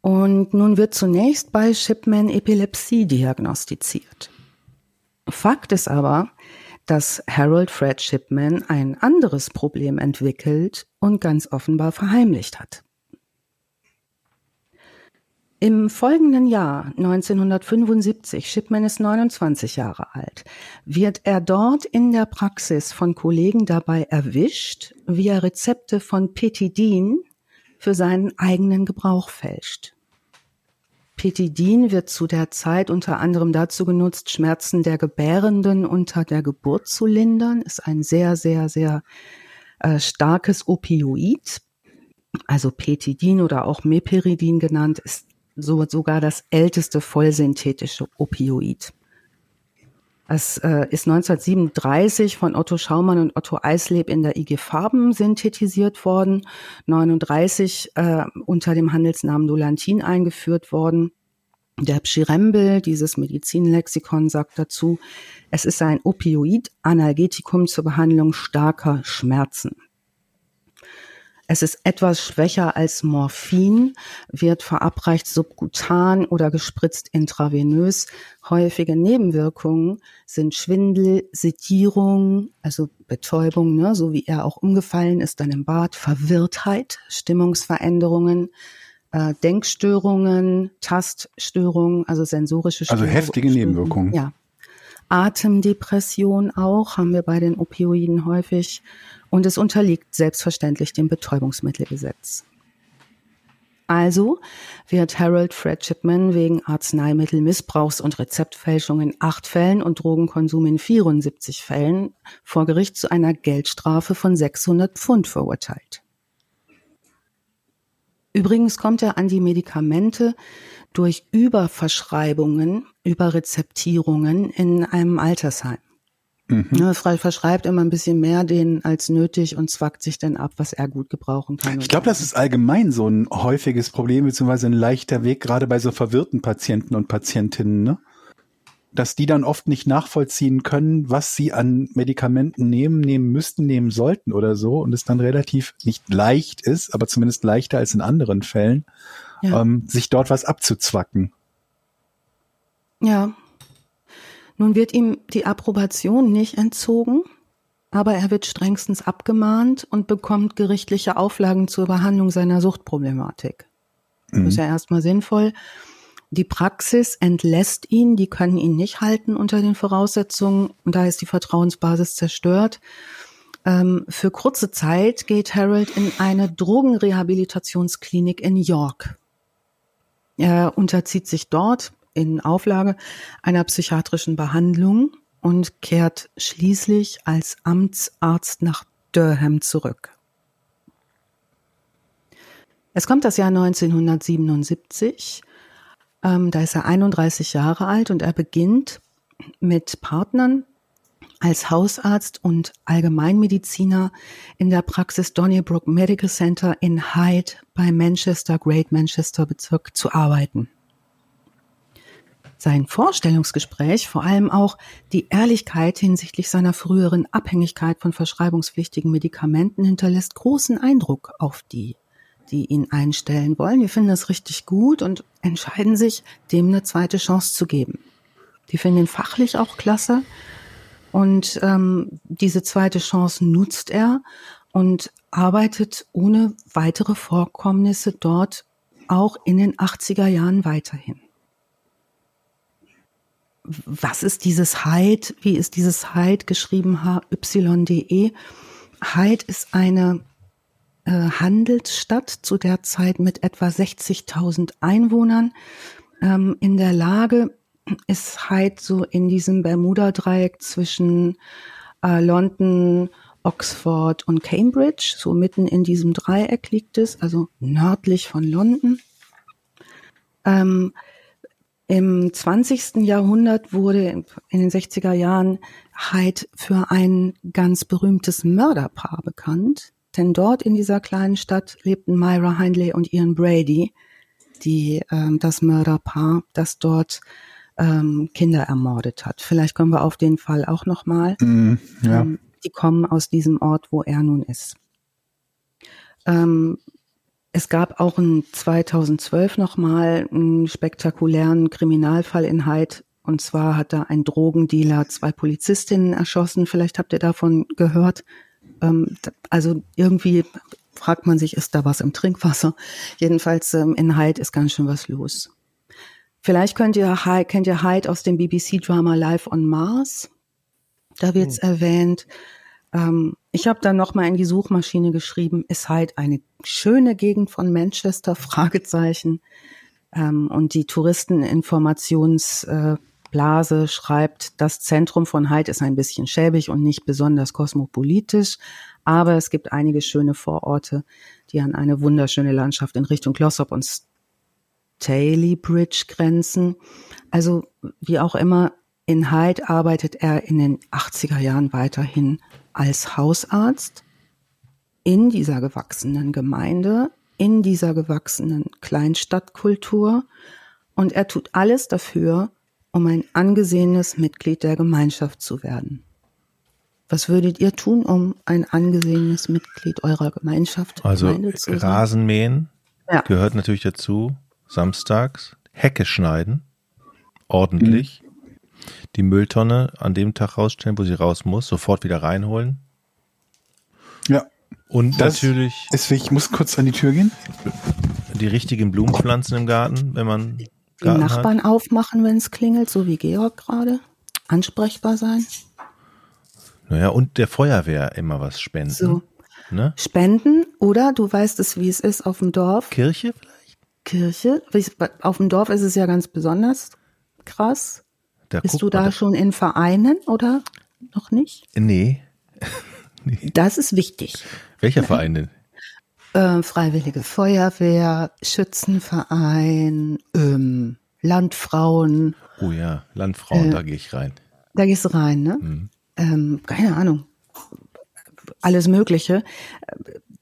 Und nun wird zunächst bei Shipman Epilepsie diagnostiziert. Fakt ist aber, dass Harold Fred Shipman ein anderes Problem entwickelt und ganz offenbar verheimlicht hat. Im folgenden Jahr 1975, Shipman ist 29 Jahre alt, wird er dort in der Praxis von Kollegen dabei erwischt, wie er Rezepte von Petidin, für seinen eigenen Gebrauch fälscht. Petidin wird zu der Zeit unter anderem dazu genutzt, Schmerzen der Gebärenden unter der Geburt zu lindern, ist ein sehr, sehr, sehr äh, starkes Opioid. Also Petidin oder auch Meperidin genannt, ist so, sogar das älteste vollsynthetische Opioid. Es äh, ist 1937 von Otto Schaumann und Otto Eisleb in der IG Farben synthetisiert worden, 39 äh, unter dem Handelsnamen Dolantin eingeführt worden. Der Pschirembel, dieses Medizinlexikon, sagt dazu, es ist ein Opioid-Analgetikum zur Behandlung starker Schmerzen. Es ist etwas schwächer als Morphin, wird verabreicht subkutan oder gespritzt intravenös. Häufige Nebenwirkungen sind Schwindel, Sedierung, also Betäubung, ne, so wie er auch umgefallen ist dann im Bad, Verwirrtheit, Stimmungsveränderungen, äh, Denkstörungen, Taststörungen, also sensorische Störungen. Also heftige Nebenwirkungen. Ja. Atemdepression auch haben wir bei den Opioiden häufig und es unterliegt selbstverständlich dem Betäubungsmittelgesetz. Also wird Harold Fred Chipman wegen Arzneimittelmissbrauchs und Rezeptfälschung in acht Fällen und Drogenkonsum in 74 Fällen vor Gericht zu einer Geldstrafe von 600 Pfund verurteilt. Übrigens kommt er an die Medikamente durch Überverschreibungen, Überrezeptierungen in einem Altersheim. Mhm. Ja, verschreibt immer ein bisschen mehr denen als nötig und zwackt sich dann ab, was er gut gebrauchen kann. Ich glaube, das ist allgemein so ein häufiges Problem, beziehungsweise ein leichter Weg, gerade bei so verwirrten Patienten und Patientinnen, ne? Dass die dann oft nicht nachvollziehen können, was sie an Medikamenten nehmen, nehmen müssten, nehmen sollten oder so und es dann relativ nicht leicht ist, aber zumindest leichter als in anderen Fällen, ja. ähm, sich dort was abzuzwacken. Ja, nun wird ihm die Approbation nicht entzogen, aber er wird strengstens abgemahnt und bekommt gerichtliche Auflagen zur Behandlung seiner Suchtproblematik. Mhm. Das ist ja erstmal sinnvoll. Die Praxis entlässt ihn, die können ihn nicht halten unter den Voraussetzungen und da ist die Vertrauensbasis zerstört. Ähm, für kurze Zeit geht Harold in eine Drogenrehabilitationsklinik in York. Er unterzieht sich dort in Auflage einer psychiatrischen Behandlung und kehrt schließlich als Amtsarzt nach Durham zurück. Es kommt das Jahr 1977. Ähm, da ist er 31 Jahre alt und er beginnt mit Partnern als Hausarzt und Allgemeinmediziner in der Praxis Donnybrook Medical Center in Hyde bei Manchester, Great Manchester Bezirk zu arbeiten. sein Vorstellungsgespräch, vor allem auch die Ehrlichkeit hinsichtlich seiner früheren Abhängigkeit von verschreibungspflichtigen Medikamenten hinterlässt großen Eindruck auf die, die ihn einstellen wollen. Wir finden das richtig gut und entscheiden sich, dem eine zweite Chance zu geben. Die finden ihn fachlich auch klasse und ähm, diese zweite Chance nutzt er und arbeitet ohne weitere Vorkommnisse dort auch in den 80er Jahren weiterhin. Was ist dieses Hyde? Wie ist dieses Hyde geschrieben? H-Y-D-E. Hyde ist eine äh, Handelsstadt zu der Zeit mit etwa 60.000 Einwohnern. Ähm, in der Lage ist Hyde so in diesem Bermuda-Dreieck zwischen äh, London, Oxford und Cambridge, so mitten in diesem Dreieck liegt es, also nördlich von London. Ähm, Im 20. Jahrhundert wurde in den 60er Jahren Hyde für ein ganz berühmtes Mörderpaar bekannt, denn dort in dieser kleinen Stadt lebten Myra Hindley und Ian Brady, die ähm, das Mörderpaar, das dort ähm, Kinder ermordet hat. Vielleicht kommen wir auf den Fall auch noch mal. Mm, ja. ähm, die kommen aus diesem Ort, wo er nun ist. Ähm, es gab auch in 2012 nochmal einen spektakulären Kriminalfall in Heid. Und zwar hat da ein Drogendealer zwei Polizistinnen erschossen. Vielleicht habt ihr davon gehört. Ähm, also irgendwie fragt man sich, ist da was im Trinkwasser? Jedenfalls ähm, in Heid ist ganz schön was los. Vielleicht könnt ihr, kennt ihr Hyde aus dem BBC-Drama Live on Mars. Da wird's mhm. erwähnt. Ähm, ich habe dann noch mal in die Suchmaschine geschrieben, ist halt eine schöne Gegend von Manchester, [laughs] Fragezeichen. Und die Touristeninformationsblase äh, schreibt, das Zentrum von Hyde ist ein bisschen schäbig und nicht besonders kosmopolitisch, aber es gibt einige schöne Vororte, die an eine wunderschöne Landschaft in Richtung Glossop und Staley Bridge grenzen. Also wie auch immer, in Hyde arbeitet er in den 80er Jahren weiterhin als Hausarzt in dieser gewachsenen Gemeinde, in dieser gewachsenen Kleinstadtkultur und er tut alles dafür, um ein angesehenes Mitglied der Gemeinschaft zu werden. Was würdet ihr tun, um ein angesehenes Mitglied eurer Gemeinschaft also zu sein? Rasenmähen ja. gehört natürlich dazu, samstags, Hecke schneiden, ordentlich, mhm die Mülltonne an dem Tag rausstellen, wo sie raus muss, sofort wieder reinholen. Ja. Und das natürlich. Ist, ich muss kurz an die Tür gehen. Die richtigen Blumenpflanzen im Garten, wenn man. Garten die Nachbarn hat. aufmachen, wenn es klingelt, so wie Georg gerade. Ansprechbar sein. Naja, und der Feuerwehr immer was spenden. So. Ne? Spenden oder du weißt es, wie es ist auf dem Dorf. Kirche vielleicht? Kirche. Auf dem Dorf ist es ja ganz besonders krass. Da Bist du da schon in Vereinen oder noch nicht? Nee. [laughs] nee. Das ist wichtig. Welcher Verein denn? Äh, Freiwillige Feuerwehr, Schützenverein, ähm, Landfrauen. Oh ja, Landfrauen, äh, da gehe ich rein. Da gehst du rein, ne? Mhm. Ähm, keine Ahnung. Alles Mögliche.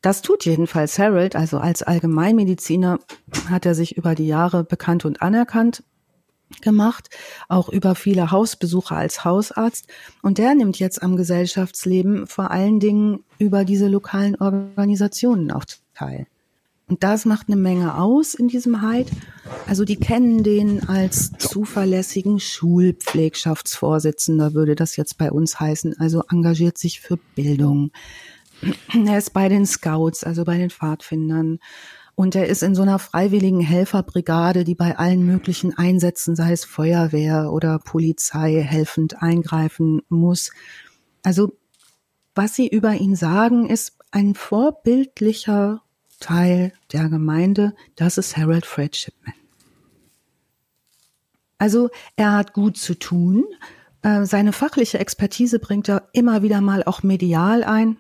Das tut jedenfalls Harold, also als Allgemeinmediziner hat er sich über die Jahre bekannt und anerkannt gemacht, auch über viele Hausbesuche als Hausarzt. Und der nimmt jetzt am Gesellschaftsleben vor allen Dingen über diese lokalen Organisationen auch teil. Und das macht eine Menge aus in diesem Hyde. Also die kennen den als zuverlässigen Schulpflegschaftsvorsitzender, würde das jetzt bei uns heißen. Also engagiert sich für Bildung. Er ist bei den Scouts, also bei den Pfadfindern und er ist in so einer freiwilligen Helferbrigade, die bei allen möglichen Einsätzen, sei es Feuerwehr oder Polizei, helfend eingreifen muss. Also was sie über ihn sagen, ist ein vorbildlicher Teil der Gemeinde. Das ist Harold Fred Shipman. Also er hat gut zu tun. Äh, seine fachliche Expertise bringt er immer wieder mal auch medial ein.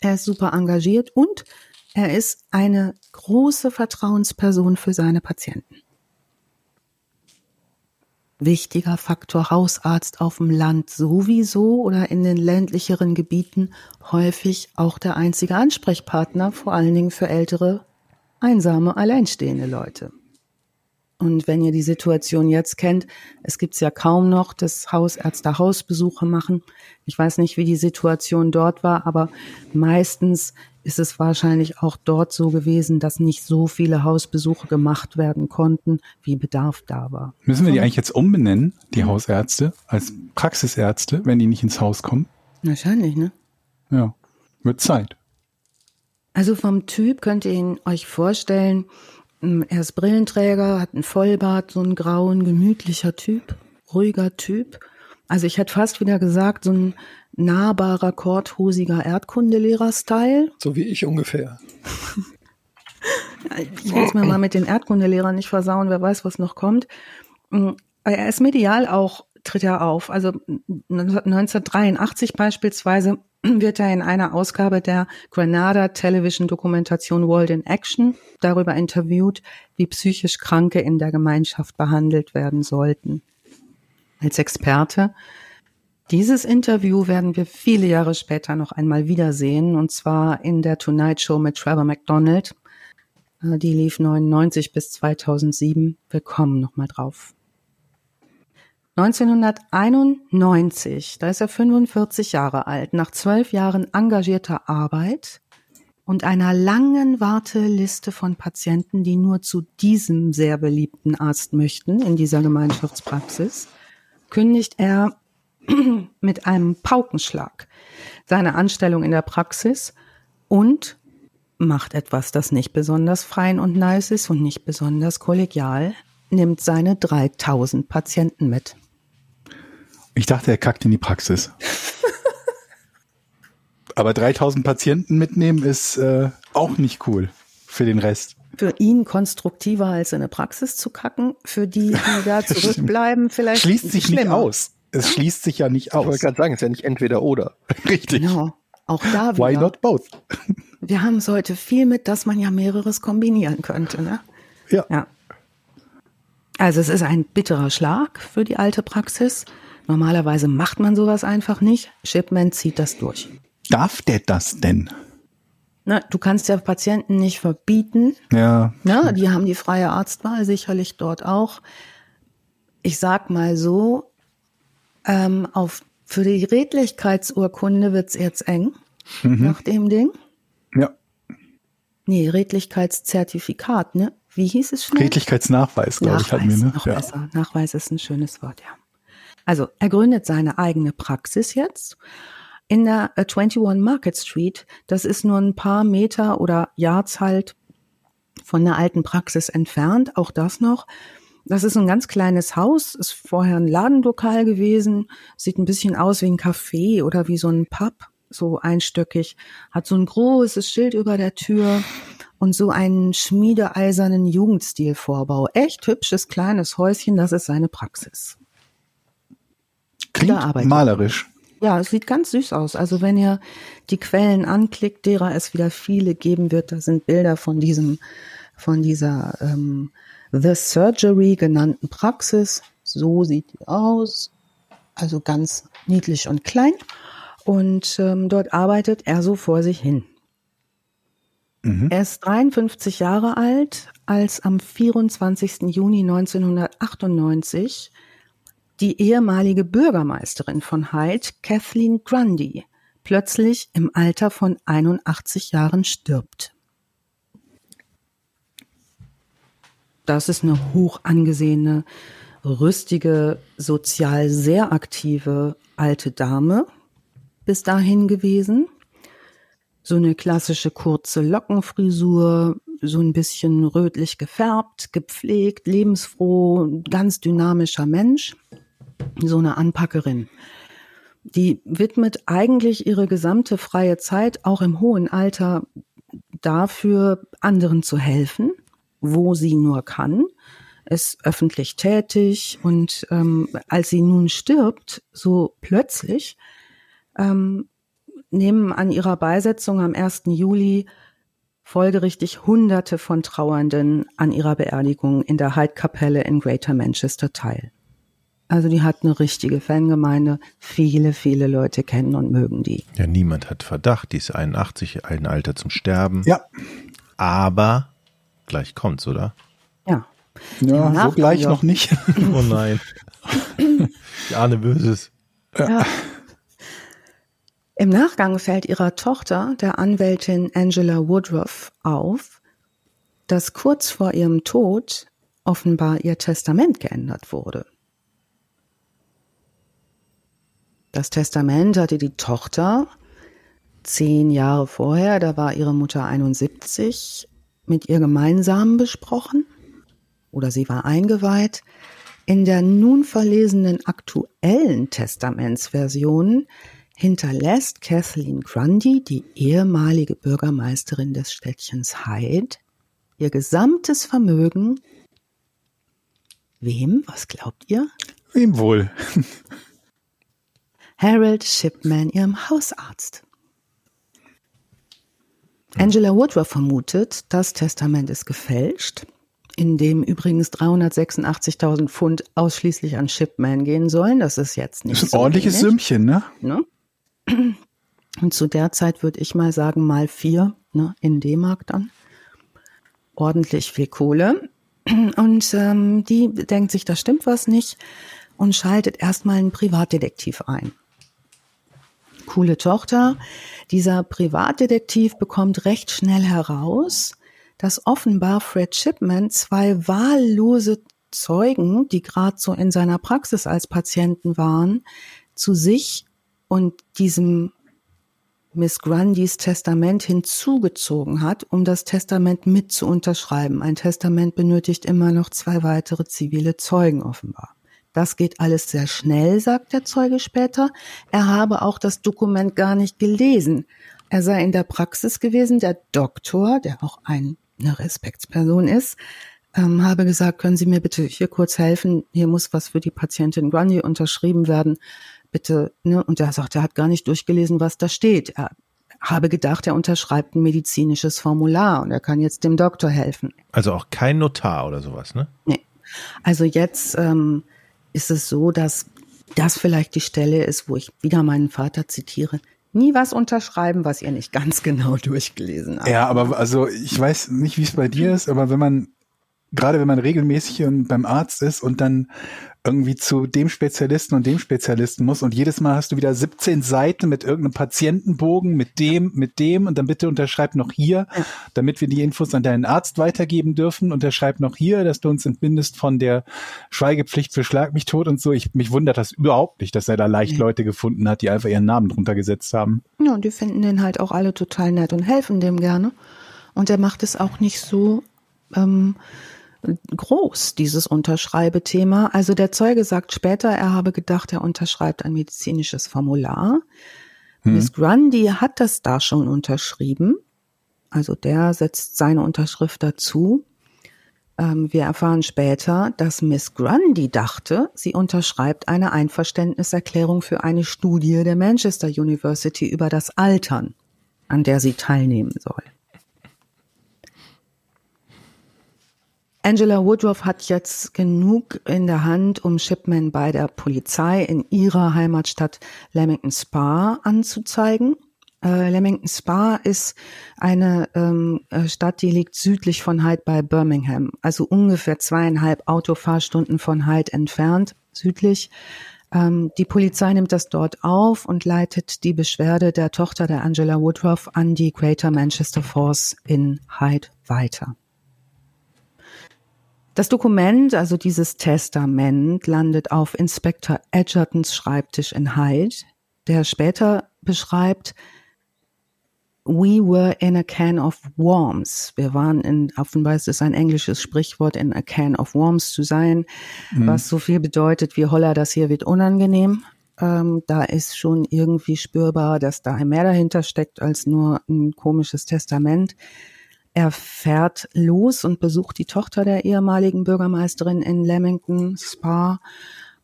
Er ist super engagiert und er ist eine große Vertrauensperson für seine Patienten. Wichtiger Faktor Hausarzt auf dem Land sowieso oder in den ländlicheren Gebieten häufig auch der einzige Ansprechpartner, vor allen Dingen für ältere, einsame, alleinstehende Leute. Und wenn ihr die Situation jetzt kennt, es gibt's ja kaum noch, dass Hausärzte Hausbesuche machen. Ich weiß nicht, wie die Situation dort war, aber meistens ist es wahrscheinlich auch dort so gewesen, dass nicht so viele Hausbesuche gemacht werden konnten, wie Bedarf da war. Müssen wir die eigentlich jetzt umbenennen, die Hausärzte, als Praxisärzte, wenn die nicht ins Haus kommen? Wahrscheinlich, ne? Ja, wird Zeit. Also vom Typ könnt ihr ihn euch vorstellen, er ist Brillenträger, hat einen Vollbart, so einen grauen, gemütlicher Typ, ruhiger Typ. Also ich hätte fast wieder gesagt, so ein nahbarer, korthosiger Erdkundelehrer-Style. So wie ich ungefähr. ich will es mir mal mit den Erdkundelehrern nicht versauen, wer weiß, was noch kommt. Hm, er ist medial auch, tritt er auf. Also 1983 beispielsweise wird er in einer Ausgabe der Granada Television Dokumentation World in Action darüber interviewt, wie psychisch Kranke in der Gemeinschaft behandelt werden sollten. Als Experte. Dieses Interview werden wir viele Jahre später noch einmal wiedersehen, und zwar in der Tonight Show mit Trevor McDonald. Äh, die lief 99 bis 2007. Wir kommen noch mal drauf. 1991, da ist er 45 Jahre alt, nach zwölf Jahren engagierter Arbeit und einer langen Warteliste von Patienten, die nur zu diesem sehr beliebten Arzt möchten in dieser Gemeinschaftspraxis, kündigt er [clears throat] mit einem Paukenschlag seine Anstellung in der Praxis und macht etwas, das nicht besonders fein und nice ist und nicht besonders kollegial, nimmt seine 3000 Patienten mit. Ich dachte, er kackt in die Praxis. Aber 3000 Patienten mitnehmen ist äh, auch nicht cool für den Rest. Für ihn konstruktiver als in der Praxis zu kacken, für die, die [laughs] da zurückbleiben, vielleicht. Schließt sich schlimmer. nicht aus. Es schließt sich ja nicht aus. Ich wollte gerade sagen, es ist ja nicht entweder oder. [laughs] Richtig. Genau. Auch da wieder. Why not both? [laughs] Wir haben es heute viel mit, dass man ja mehreres kombinieren könnte, ne? Ja. ja. Also es ist ein bitterer Schlag für die alte Praxis. Normalerweise macht man sowas einfach nicht. Shipman zieht das durch. Darf der das denn? Na, du kannst ja Patienten nicht verbieten. Ja. Na, die haben die freie Arztwahl sicherlich dort auch. Ich sag mal so, ähm, auf, für die Redlichkeitsurkunde wird's jetzt eng mhm. nach dem Ding. Ja. Nee, Redlichkeitszertifikat, ne? Wie hieß es schon? Redlichkeitsnachweis, glaube ich, hatten wir, ne? Noch ja. besser. Nachweis ist ein schönes Wort, ja. Also er gründet seine eigene Praxis jetzt in der 21 äh, Market Street. Das ist nur ein paar Meter oder Yards halt von der alten Praxis entfernt. Auch das noch. Das ist ein ganz kleines Haus, ist vorher ein Ladenlokal gewesen, sieht ein bisschen aus wie ein Café oder wie so ein Pub, so einstöckig, hat so ein großes Schild über der Tür und so einen schmiedeeisernen Jugendstilvorbau. Echt hübsches kleines Häuschen, das ist seine Praxis. Klingt malerisch. Ja, es sieht ganz süß aus. Also wenn ihr die Quellen anklickt, derer es wieder viele geben wird, da sind Bilder von diesem, von dieser ähm, The Surgery genannten Praxis. So sieht die aus. Also ganz niedlich und klein. Und ähm, dort arbeitet er so vor sich hin. Mhm. Er ist 53 Jahre alt, als am 24. Juni 1998 die ehemalige Bürgermeisterin von Hyde, Kathleen Grundy, plötzlich im Alter von 81 Jahren stirbt. Das ist eine hoch angesehene, rüstige, sozial sehr aktive alte Dame bis dahin gewesen. So eine klassische kurze Lockenfrisur, so ein bisschen rötlich gefärbt, gepflegt, lebensfroh, ganz dynamischer Mensch so eine Anpackerin. Die widmet eigentlich ihre gesamte freie Zeit, auch im hohen Alter, dafür, anderen zu helfen, wo sie nur kann, ist öffentlich tätig und ähm, als sie nun stirbt, so plötzlich, ähm, nehmen an ihrer Beisetzung am 1. Juli folgerichtig Hunderte von Trauernden an ihrer Beerdigung in der Hyde-Kapelle in Greater Manchester teil. Also die hat eine richtige Fangemeinde. Viele, viele Leute kennen und mögen die. Ja, niemand hat Verdacht. Die ist 81, ein Alter zum Sterben. Ja. Aber gleich kommt's, oder? Ja. Ja, so gleich noch nicht. [laughs] oh nein. Ich ahne Böses. Ja. Im Nachgang fällt ihrer Tochter, der Anwältin Angela Woodruff, auf, dass kurz vor ihrem Tod offenbar ihr Testament geändert wurde. Das Testament hatte die Tochter zehn Jahre vorher, da war ihre Mutter 71, mit ihr gemeinsam besprochen oder sie war eingeweiht. In der nun verlesenen aktuellen Testamentsversion hinterlässt Kathleen Grundy, die ehemalige Bürgermeisterin des Städtchens Hyde, ihr gesamtes Vermögen. Wem? Was glaubt ihr? Wem wohl? Harold Shipman, ihrem Hausarzt. Angela Woodruff vermutet, das Testament ist gefälscht, in dem übrigens 386.000 Pfund ausschließlich an Shipman gehen sollen. Das ist jetzt nicht. Das ist ein so ordentliches wenig. Sümmchen, ne? ne? Und zu der Zeit würde ich mal sagen, mal vier, ne, in D-Mark dann. Ordentlich viel Kohle. Und ähm, die denkt sich, da stimmt was nicht und schaltet erstmal einen Privatdetektiv ein. Coole Tochter. Dieser Privatdetektiv bekommt recht schnell heraus, dass offenbar Fred Shipman zwei wahllose Zeugen, die gerade so in seiner Praxis als Patienten waren, zu sich und diesem Miss Grundys Testament hinzugezogen hat, um das Testament mit zu unterschreiben. Ein Testament benötigt immer noch zwei weitere zivile Zeugen offenbar. Das geht alles sehr schnell, sagt der Zeuge später. Er habe auch das Dokument gar nicht gelesen. Er sei in der Praxis gewesen. Der Doktor, der auch eine Respektsperson ist, ähm, habe gesagt, können Sie mir bitte hier kurz helfen? Hier muss was für die Patientin Grundy unterschrieben werden bitte, ne? Und er sagt, er hat gar nicht durchgelesen, was da steht. Er habe gedacht, er unterschreibt ein medizinisches Formular und er kann jetzt dem Doktor helfen. Also auch kein Notar oder sowas, ne? Nee. Also jetzt ähm, ist es so, dass das vielleicht die Stelle ist, wo ich wieder meinen Vater zitiere. Nie was unterschreiben, was ihr nicht ganz genau [laughs] durchgelesen habt. Ja, aber also ich weiß nicht, wie es bei dir ist, aber wenn man gerade wenn man regelmäßig beim Arzt ist und dann irgendwie zu dem Spezialisten und dem Spezialisten muss und jedes Mal hast du wieder 17 Seiten mit irgendeinem Patientenbogen, mit dem, mit dem und dann bitte unterschreib noch hier, damit wir die Infos an deinen Arzt weitergeben dürfen. Unterschreib noch hier, dass du uns entbindest von der Schweigepflicht für Schlag mich tot und so. Ich, mich wundert das überhaupt nicht, dass er da leicht. Leute gefunden hat, die einfach ihren Namen drunter gesetzt haben. Ja, und die finden den halt auch alle total nett und helfen dem gerne. Und er macht es auch nicht so, ähm, groß, dieses Unterschreibethema. Also der Zeuge sagt später, er habe gedacht, er unterschreibt ein medizinisches Formular. Hm. Miss Grundy hat das da schon unterschrieben. Also der setzt seine Unterschrift dazu. Ähm, wir erfahren später, dass Miss Grundy dachte, sie unterschreibt eine Einverständniserklärung für eine Studie der Manchester University über das Altern, an der sie teilnehmen soll. Angela Woodruff hat jetzt genug in der Hand, um Shipman bei der Polizei in ihrer Heimatstadt Leamington Spa anzuzeigen. Äh, Leamington Spa ist eine ähm, äh, Stadt, die liegt südlich von Hyde bei Birmingham, also ungefähr zweieinhalb Autofahrstunden von Hyde entfernt, südlich. Ähm, die Polizei nimmt das dort auf und leitet die Beschwerde der Tochter der Angela Woodruff an die Greater Manchester Force in Hyde weiter. Das Dokument, also dieses Testament, landet auf Inspektor Edgertons Schreibtisch in Hyde, der später beschreibt, We were in a can of worms. Wir waren in, offenbar ist es ein englisches Sprichwort, in a can of worms zu sein, mhm. was so viel bedeutet wie Holla, das hier wird unangenehm. Ähm, da ist schon irgendwie spürbar, dass da mehr dahinter steckt als nur ein komisches Testament. Er fährt los und besucht die Tochter der ehemaligen Bürgermeisterin in Leamington Spa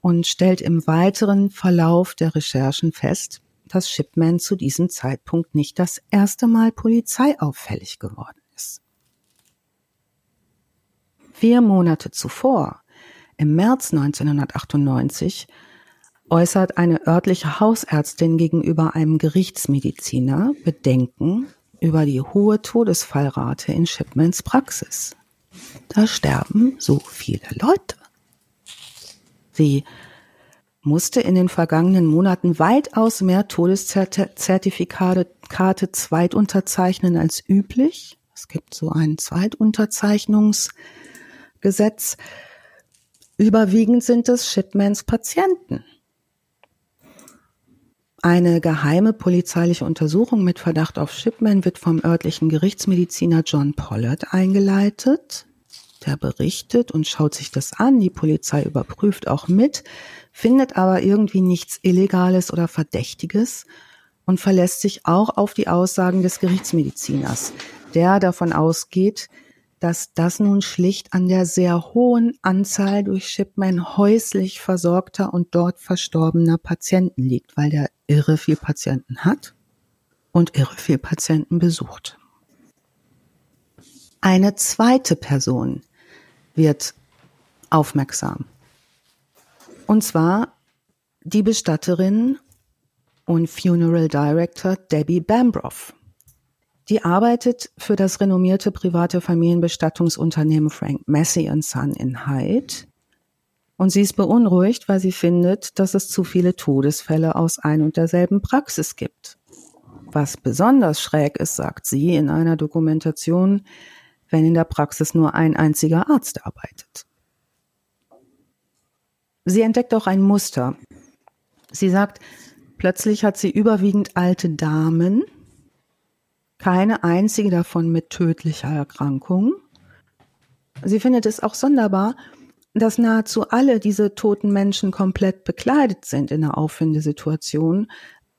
und stellt im weiteren Verlauf der Recherchen fest, dass Shipman zu diesem Zeitpunkt nicht das erste Mal polizeiauffällig geworden ist. Vier Monate zuvor, im März 1998, äußert eine örtliche Hausärztin gegenüber einem Gerichtsmediziner Bedenken über die hohe Todesfallrate in Shipmans Praxis. Da sterben so viele Leute. Sie musste in den vergangenen Monaten weitaus mehr Todeszertifikate zweit unterzeichnen als üblich. Es gibt so ein Zweitunterzeichnungsgesetz. Überwiegend sind es Shipmans Patienten. Eine geheime polizeiliche Untersuchung mit Verdacht auf Shipman wird vom örtlichen Gerichtsmediziner John Pollard eingeleitet. Der berichtet und schaut sich das an. Die Polizei überprüft auch mit, findet aber irgendwie nichts Illegales oder Verdächtiges und verlässt sich auch auf die Aussagen des Gerichtsmediziners, der davon ausgeht, dass das nun schlicht an der sehr hohen Anzahl durch Shipman häuslich versorgter und dort verstorbener Patienten liegt, weil der irre viel Patienten hat und irre viel Patienten besucht. Eine zweite Person wird aufmerksam. Und zwar die Bestatterin und Funeral Director Debbie Bambroff. Die arbeitet für das renommierte private Familienbestattungsunternehmen Frank Massey Son in Hyde. Und sie ist beunruhigt, weil sie findet, dass es zu viele Todesfälle aus ein und derselben Praxis gibt. Was besonders schräg ist, sagt sie in einer Dokumentation, wenn in der Praxis nur ein einziger Arzt arbeitet. Sie entdeckt auch ein Muster. Sie sagt, plötzlich hat sie überwiegend alte Damen, keine einzige davon mit tödlicher Erkrankung. Sie findet es auch sonderbar, dass nahezu alle diese toten Menschen komplett bekleidet sind in der Auffindesituation.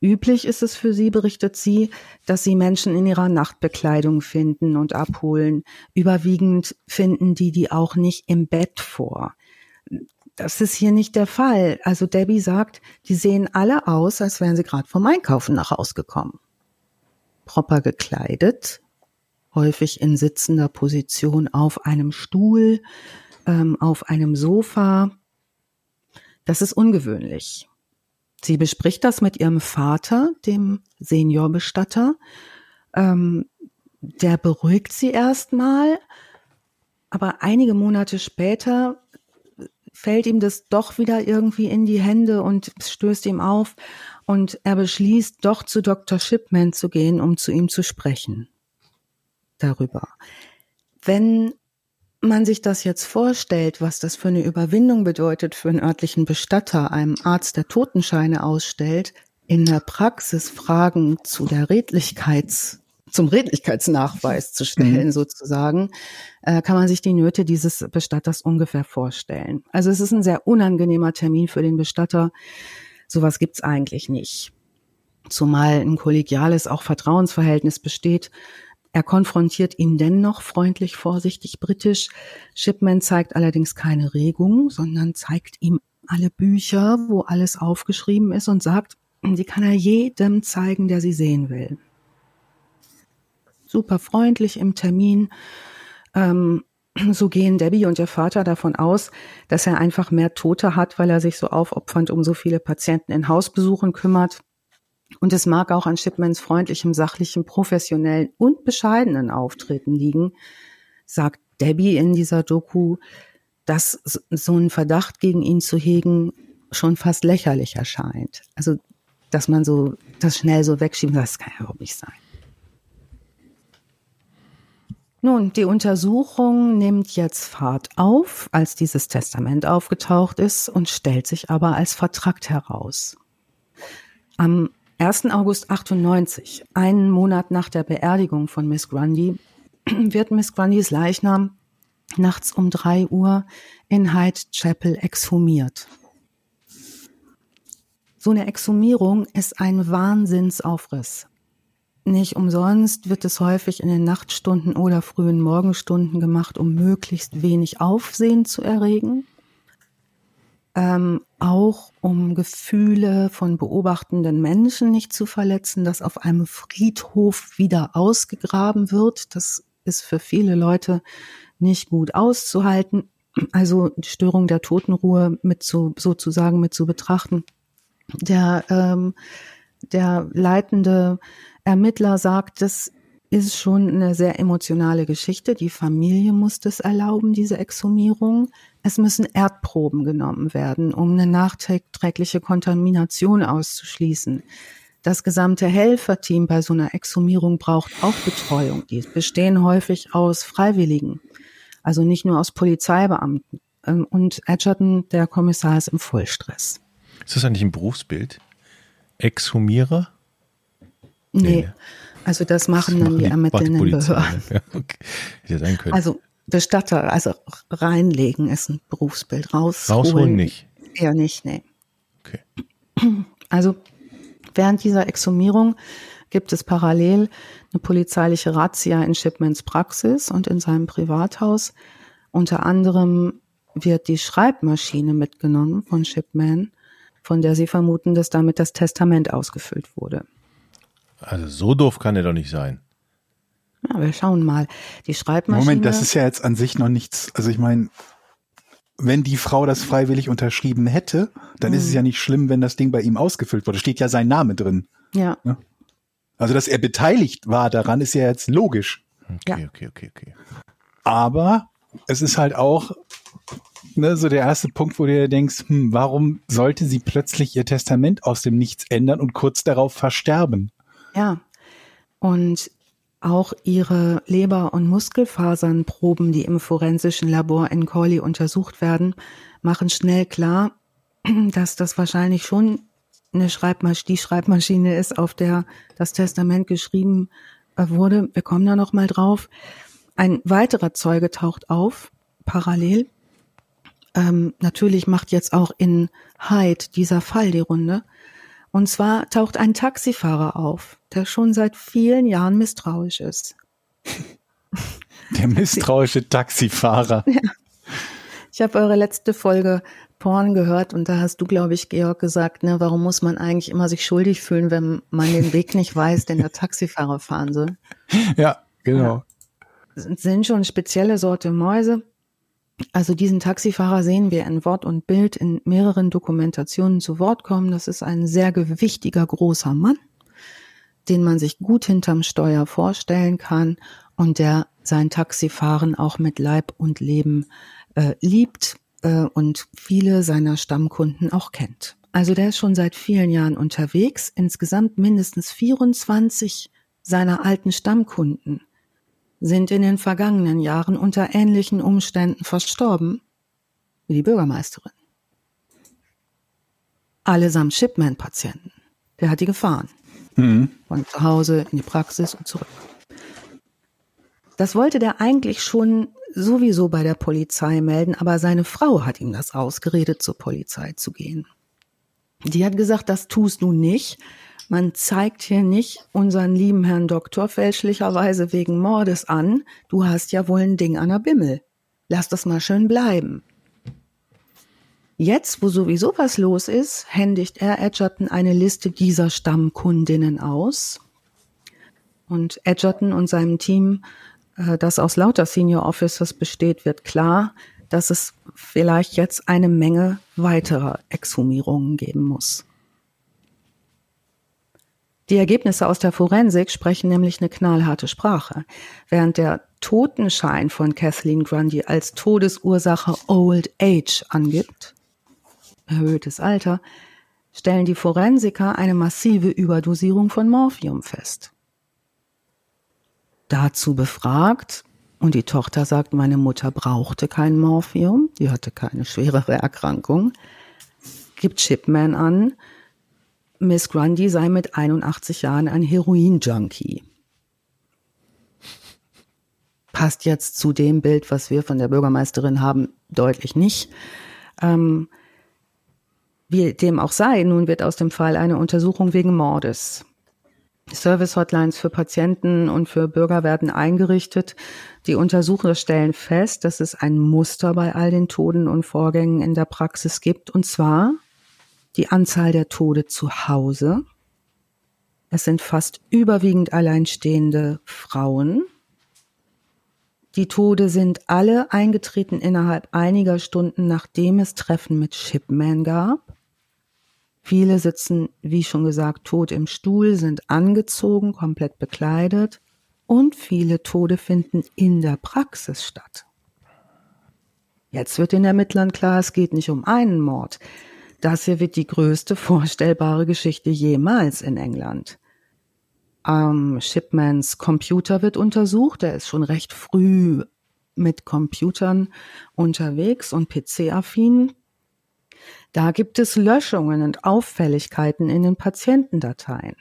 Üblich ist es für sie, berichtet sie, dass sie Menschen in ihrer Nachtbekleidung finden und abholen. Überwiegend finden die die auch nicht im Bett vor. Das ist hier nicht der Fall. Also Debbie sagt, die sehen alle aus, als wären sie gerade vom Einkaufen nach Hause gekommen proper gekleidet, häufig in sitzender Position auf einem Stuhl, ähm, auf einem Sofa. Das ist ungewöhnlich. Sie bespricht das mit ihrem Vater, dem Seniorbestatter. Ähm, der beruhigt sie erstmal, aber einige Monate später fällt ihm das doch wieder irgendwie in die Hände und stößt ihm auf und er beschließt, doch zu Dr. Shipman zu gehen, um zu ihm zu sprechen darüber. Wenn man sich das jetzt vorstellt, was das für eine Überwindung bedeutet für einen örtlichen Bestatter, einem Arzt, der Totenscheine ausstellt, in der Praxis Fragen zu der Redlichkeits, zum Redlichkeitsnachweis zu stellen, mhm. sozusagen, äh, kann man sich die Nöte dieses Bestatters ungefähr vorstellen. Also es ist ein sehr unangenehmer Termin für den Bestatter, Sowas gibt's eigentlich nicht. Zumal ein kollegiales, auch Vertrauensverhältnis besteht. Er konfrontiert ihn dennoch freundlich, vorsichtig, britisch. Shipman zeigt allerdings keine Regung, sondern zeigt ihm alle Bücher, wo alles aufgeschrieben ist und sagt, die kann er jedem zeigen, der sie sehen will. Super freundlich im Termin. Ähm, [clears throat] so gehen Debbie und ihr Vater davon aus, dass er einfach mehr Tote hat, weil er sich so aufopfernd um so viele Patienten in Hausbesuchen kümmert. Und es mag auch an Shipmans freundlichem, sachlichen, professionellen und bescheidenen Auftreten liegen, sagt Debbie in dieser Doku, dass so ein Verdacht gegen ihn zu hegen schon fast lächerlich erscheint. Also, dass man so das schnell so wegschiebt, das kann ja überhaupt nicht sein. Nun, die Untersuchung nimmt jetzt Fahrt auf, als dieses Testament aufgetaucht ist und stellt sich aber als vertrackt heraus. Am 1. August 98, einen Monat nach der Beerdigung von Miss Grundy, [clears throat] wird Miss Grundys Leichnam nachts um drei Uhr in Hyde Chapel exhumiert. So eine Exhumierung ist ein Wahnsinnsaufriss. Nicht umsonst wird es häufig in den Nachtstunden oder frühen Morgenstunden gemacht, um möglichst wenig Aufsehen zu erregen. Ähm, auch um Gefühle von beobachtenden Menschen nicht zu verletzen, dass auf einem Friedhof wieder ausgegraben wird. Das ist für viele Leute nicht gut auszuhalten. Also die Störung der Totenruhe mit zu, sozusagen mit zu betrachten. Der, ähm, der leitende Ermittler sagt, dass ist schon eine sehr emotionale Geschichte. Die Familie muss das erlauben, diese Exhumierung. Es müssen Erdproben genommen werden, um eine nachträgliche Kontamination auszuschließen. Das gesamte Helferteam bei so einer Exhumierung braucht auch Betreuung. Die bestehen häufig aus Freiwilligen, also nicht nur aus Polizeibeamten. Ähm, und Edgerton, der Kommissar, ist im Vollstress. Ist das eigentlich ein Berufsbild? Exhumierer? Nee. nee. Also das machen das dann die ermittelnden Behörden. [laughs] Ja, okay. Hätte sein können. Also Bestatter, also reinlegen ist ein Berufsbild. Rausholen, Rausholen nicht. Eher nicht, nee. Okay. [clears throat] Also während dieser Exhumierung gibt es parallel eine polizeiliche Razzia in Shipmans Praxis und in seinem Privathaus. Unter anderem wird die Schreibmaschine mitgenommen von Shipman, von der sie vermuten, dass damit das Testament ausgefüllt wurde. Also so doof kann er doch nicht sein. Ja, wir schauen mal. Die Schreibmaschine. Moment, das ist ja jetzt an sich noch nichts. Also ich meine, wenn die Frau das freiwillig unterschrieben hätte, dann mhm. ist es mhm. ja nicht schlimm, wenn das Ding bei ihm ausgefüllt wurde. Steht ja sein Name drin. Ja. Ne? Also, dass er beteiligt war daran, ist ja jetzt logisch. Okay, ja. okay, okay, okay. Aber es ist halt auch ne, so der erste Punkt, wo du dir denkst, hm, warum sollte sie plötzlich ihr Testament aus dem Nichts ändern und kurz darauf versterben? Ja. Und auch ihre Leber- und Muskelfasernproben, die im forensischen Labor in Corley untersucht werden, machen schnell klar, [clears throat] dass das wahrscheinlich schon eine Schreibmaschine, die Schreibmaschine ist, auf der das Testament geschrieben äh, wurde. Wir kommen da noch mal drauf. Ein weiterer Zeuge taucht auf, parallel. Ähm, natürlich macht jetzt auch in Hyde dieser Fall die Runde. Und zwar taucht ein Taxifahrer auf, der schon seit vielen Jahren misstrauisch ist. Der misstrauische Taxifahrer. Ja. Ich habe eure letzte Folge Porn gehört und da hast du, glaube ich, Georg, gesagt, ne, warum muss man eigentlich immer sich schuldig fühlen, wenn man den Weg nicht weiß, den der Taxifahrer fahren soll? Ja, genau. Ja. Sind schon spezielle Sorte Mäuse. Also diesen Taxifahrer sehen wir in Wort und Bild in mehreren Dokumentationen zu Wort kommen. Das ist ein sehr gewichtiger, großer Mann, den man sich gut hinterm Steuer vorstellen kann und der sein Taxifahren auch mit Leib und Leben äh, liebt äh, und viele seiner Stammkunden auch kennt. Also der ist schon seit vielen Jahren unterwegs, insgesamt mindestens 24 seiner alten Stammkunden sind in den vergangenen Jahren unter ähnlichen Umständen verstorben wie die Bürgermeisterin. Allesamt Shipman-Patienten. Der hat die gefahren. Mhm. Von zu Hause in die Praxis und zurück. Das wollte der eigentlich schon sowieso bei der Polizei melden, aber seine Frau hat ihm das ausgeredet, zur Polizei zu gehen. Die hat gesagt, das tust du nicht, man zeigt hier nicht unseren lieben Herrn Doktor fälschlicherweise wegen Mordes an. Du hast ja wohl ein Ding an der Bimmel. Lass das mal schön bleiben. Jetzt, wo sowieso was los ist, händigt er Edgerton eine Liste dieser Stammkundinnen aus. Und Edgerton und seinem Team, äh, das aus lauter Senior Officers besteht, wird klar, dass es vielleicht jetzt eine Menge weiterer Exhumierungen geben muss. Die Ergebnisse aus der Forensik sprechen nämlich eine knallharte Sprache. Während der Totenschein von Kathleen Grundy als Todesursache Old Age angibt, erhöhtes Alter, stellen die Forensiker eine massive Überdosierung von Morphium fest. Dazu befragt, und die Tochter sagt, meine Mutter brauchte kein Morphium, die hatte keine schwerere Erkrankung, gibt Shipman an, Miss Grundy sei mit 81 Jahren ein Heroin-Junkie. Passt jetzt zu dem Bild, was wir von der Bürgermeisterin haben, deutlich nicht. Ähm, wie dem auch sei, nun wird aus dem Fall eine Untersuchung wegen Mordes. Service-Hotlines für Patienten und für Bürger werden eingerichtet. Die Untersucher stellen fest, dass es ein Muster bei all den Toten und Vorgängen in der Praxis gibt. Und zwar die Anzahl der Tode zu Hause. Es sind fast überwiegend alleinstehende Frauen. Die Tode sind alle eingetreten innerhalb einiger Stunden, nachdem es Treffen mit Shipman gab. Viele sitzen, wie schon gesagt, tot im Stuhl, sind angezogen, komplett bekleidet. und viele Tode finden in der Praxis statt. Jetzt wird den Ermittlern klar, es geht nicht um einen Mord. Das hier wird die größte [laughs] vorstellbare Geschichte jemals in England. Ähm, Shipmans Computer wird untersucht. Er ist schon recht früh mit Computern unterwegs und PC-affin. Da gibt es Löschungen und Auffälligkeiten in den Patientendateien.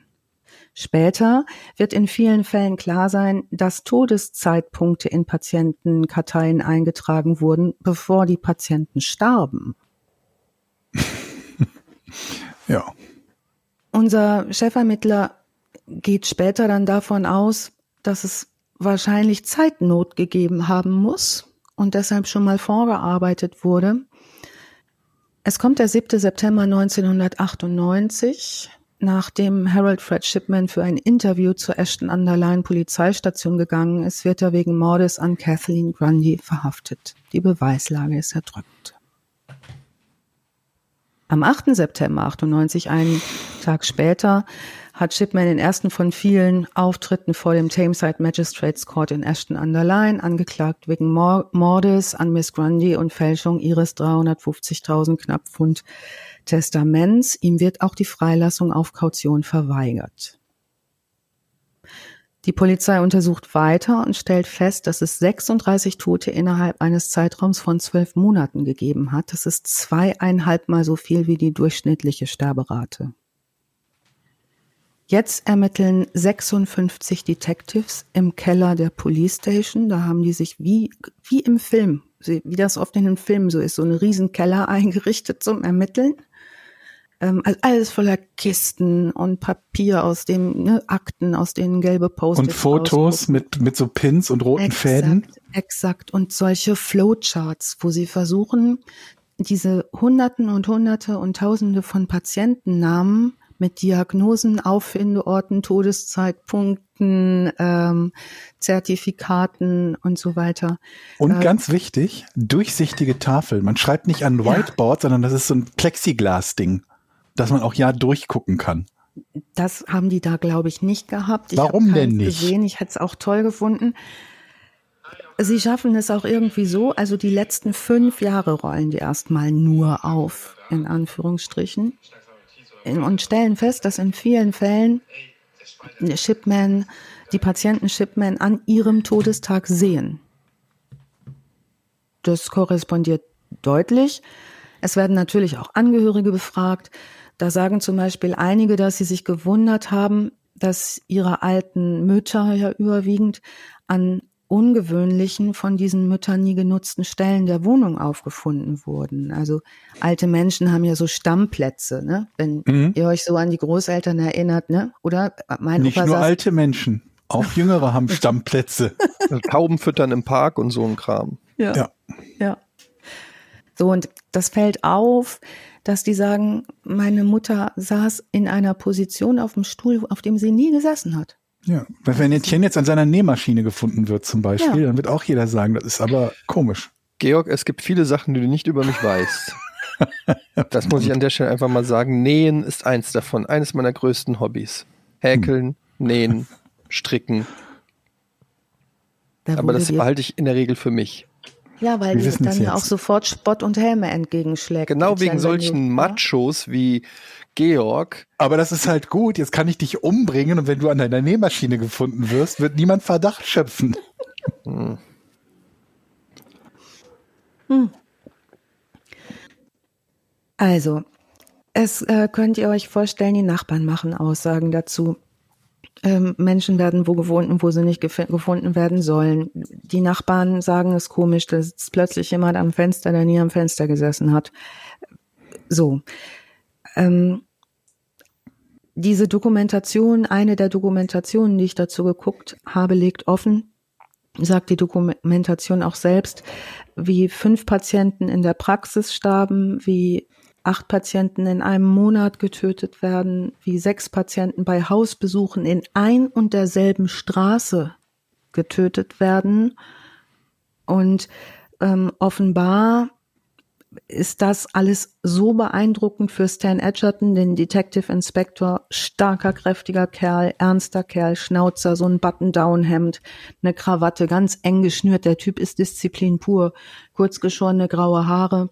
Später wird in vielen Fällen klar sein, dass Todeszeitpunkte in Patientenkarteien eingetragen wurden, bevor die Patienten starben. [laughs] ja. Unser Chefermittler geht später dann davon aus, dass es wahrscheinlich Zeitnot gegeben haben muss und deshalb schon mal vorgearbeitet wurde. Es kommt der 7. September 1998 Nachdem Harold Fred Shipman für ein Interview zur Ashton Underline Polizeistation gegangen ist, wird er wegen Mordes an Kathleen Grundy verhaftet. Die Beweislage ist erdrückt. Am 8. September 98, einen Tag später, hat Shipman den ersten von vielen Auftritten vor dem Tameside Magistrates Court in Ashton Underline angeklagt wegen Mordes an Miss Grundy und Fälschung ihres 350.000 knapp Pfund Testaments. Ihm wird auch die Freilassung auf Kaution verweigert. Die Polizei untersucht weiter und stellt fest, dass es 36 Tote innerhalb eines Zeitraums von zwölf Monaten gegeben hat. Das ist zweieinhalb Mal so viel wie die durchschnittliche Sterberate. Jetzt ermitteln 56 Detectives im Keller der Police Station. Da haben die sich wie, wie im Film, wie das oft in den Filmen so ist, so eine riesen Keller [laughs] eingerichtet zum Ermitteln ähm, alles voller Kisten und Papier aus dem ne, Akten, aus denen gelbe Post und Fotos mit mit so Pins und roten exakt, Fäden. Exakt und solche Flowcharts, wo sie versuchen, diese Hunderten und Hunderte und Tausende von Patientennamen mit Diagnosen, Auffindeorten, Todeszeitpunkten, ähm, Zertifikaten und so weiter. Und äh, ganz wichtig, durchsichtige Tafeln. Man schreibt nicht an Whiteboard, ja. sondern das ist so ein Plexiglas-Ding dass man auch ja durchgucken kann. Das haben die da, glaube ich, nicht gehabt. Ich Warum denn nicht? Gesehen. Ich hätte es auch toll gefunden. Sie schaffen es auch irgendwie so, also die letzten fünf Jahre rollen die erstmal nur auf, in Anführungsstrichen, und stellen fest, dass in vielen Fällen Shipmen, die Patienten Shipmen an ihrem Todestag sehen. Das korrespondiert deutlich. Es werden natürlich auch Angehörige befragt. Da sagen zum Beispiel einige, dass sie sich gewundert haben, dass ihre alten Mütter ja überwiegend an ungewöhnlichen, von diesen Müttern nie genutzten Stellen der Wohnung aufgefunden wurden. Also alte Menschen haben ja so Stammplätze, ne? Wenn mhm. ihr euch so an die Großeltern erinnert, ne? Oder mein Nicht Opa nur saß, alte Menschen, auch Jüngere haben [laughs] Stammplätze. Tauben füttern im Park und so ein Kram. Ja. ja. ja. So, und das fällt auf, dass die sagen, meine Mutter saß in einer Position auf dem Stuhl, auf dem sie nie gesessen hat. Ja, weil wenn Etienne jetzt an seiner Nähmaschine gefunden wird zum Beispiel, ja. dann wird auch jeder sagen, das ist aber komisch. Georg, es gibt viele Sachen, die du nicht über mich weißt. das muss ich an der Stelle einfach mal sagen. Nähen ist eins davon, eines meiner größten Hobbys. Häkeln, hm. nähen, stricken. Da aber das behalte ich in der Regel für mich. Ja, weil die dann ja auch sofort Spott und Helme entgegenschlägt. Genau wegen solchen Machos wie Georg. Aber das ist halt gut. Jetzt kann ich dich umbringen und wenn du an deiner Nähmaschine gefunden wirst, wird niemand Verdacht schöpfen. Hm. Hm. Also, es äh, könnt ihr euch vorstellen, die Nachbarn machen Aussagen dazu ähm, Menschen werden wo gefunden, wo sie nicht gefunden werden sollen. Die Nachbarn sagen es komisch, dass plötzlich jemand am Fenster, der nie am Fenster gesessen hat. So. Ähm, diese Dokumentation, eine der Dokumentationen, die ich dazu geguckt habe, legt offen, sagt die Dokumentation auch selbst, wie fünf Patienten in der Praxis starben, wie acht Patienten in einem Monat getötet werden, wie sechs Patienten bei Hausbesuchen in ein und derselben Straße getötet werden. Und ähm, offenbar ist das alles so beeindruckend für Stan Edgerton, den Detective Inspector, starker, kräftiger Kerl, ernster Kerl, Schnauzer, so ein Button-Down-Hemd, eine Krawatte, ganz eng geschnürt. Der Typ ist Disziplin pur, kurzgeschorene graue Haare,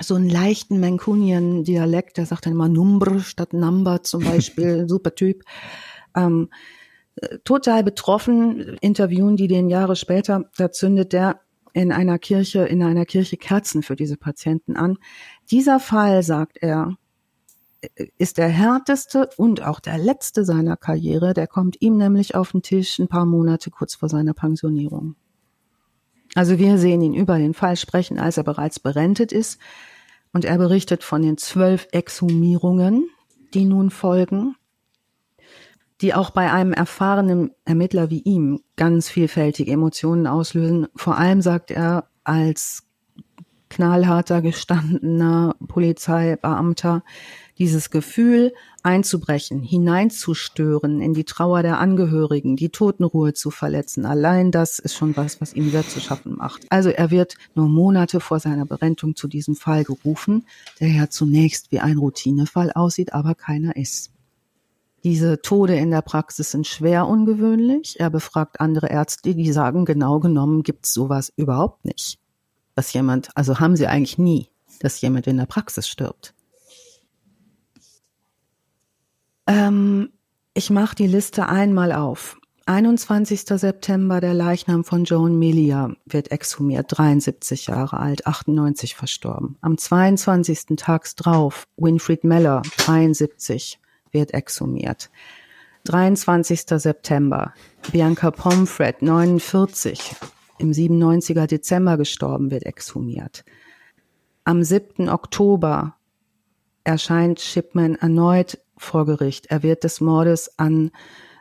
so einen leichten Mancunian-Dialekt, der sagt dann immer Number statt Number zum [laughs] Beispiel, super Typ. Ähm, total betroffen, interviewen die den Jahre später, da zündet der in einer Kirche, in einer Kirche Kerzen für diese Patienten an. Dieser Fall, sagt er, ist der härteste und auch der letzte seiner Karriere. Der kommt ihm nämlich auf den Tisch ein paar Monate kurz vor seiner Pensionierung. Also wir sehen ihn über den Fall sprechen, als er bereits berentet ist. Und er berichtet von den zwölf Exhumierungen, die nun folgen die auch bei einem erfahrenen Ermittler wie ihm ganz vielfältige Emotionen auslösen. Vor allem sagt er als knallharter, gestandener Polizeibeamter, dieses Gefühl einzubrechen, hineinzustören in die Trauer der Angehörigen, die Totenruhe zu verletzen. Allein das ist schon was, was ihm sehr zu schaffen macht. Also er wird nur Monate vor seiner Berentung zu diesem Fall gerufen, der ja zunächst wie ein Routinefall aussieht, aber keiner ist. Diese Tode in der Praxis sind schwer ungewöhnlich. Er befragt andere Ärzte, die sagen, genau genommen gibt's sowas überhaupt nicht. Dass jemand, also haben sie eigentlich nie, dass jemand in der Praxis stirbt. Ähm, ich mache die Liste einmal auf. 21. September, der Leichnam von Joan Melia wird exhumiert, 73 Jahre alt, 98 verstorben. Am 22. Tags drauf, Winfried Meller, 73, wird exhumiert. 23. September. Bianca Pomfret, 49, im 97er Dezember gestorben, wird exhumiert. Am 7. Oktober erscheint Shipman erneut vor Gericht. Er wird des Mordes an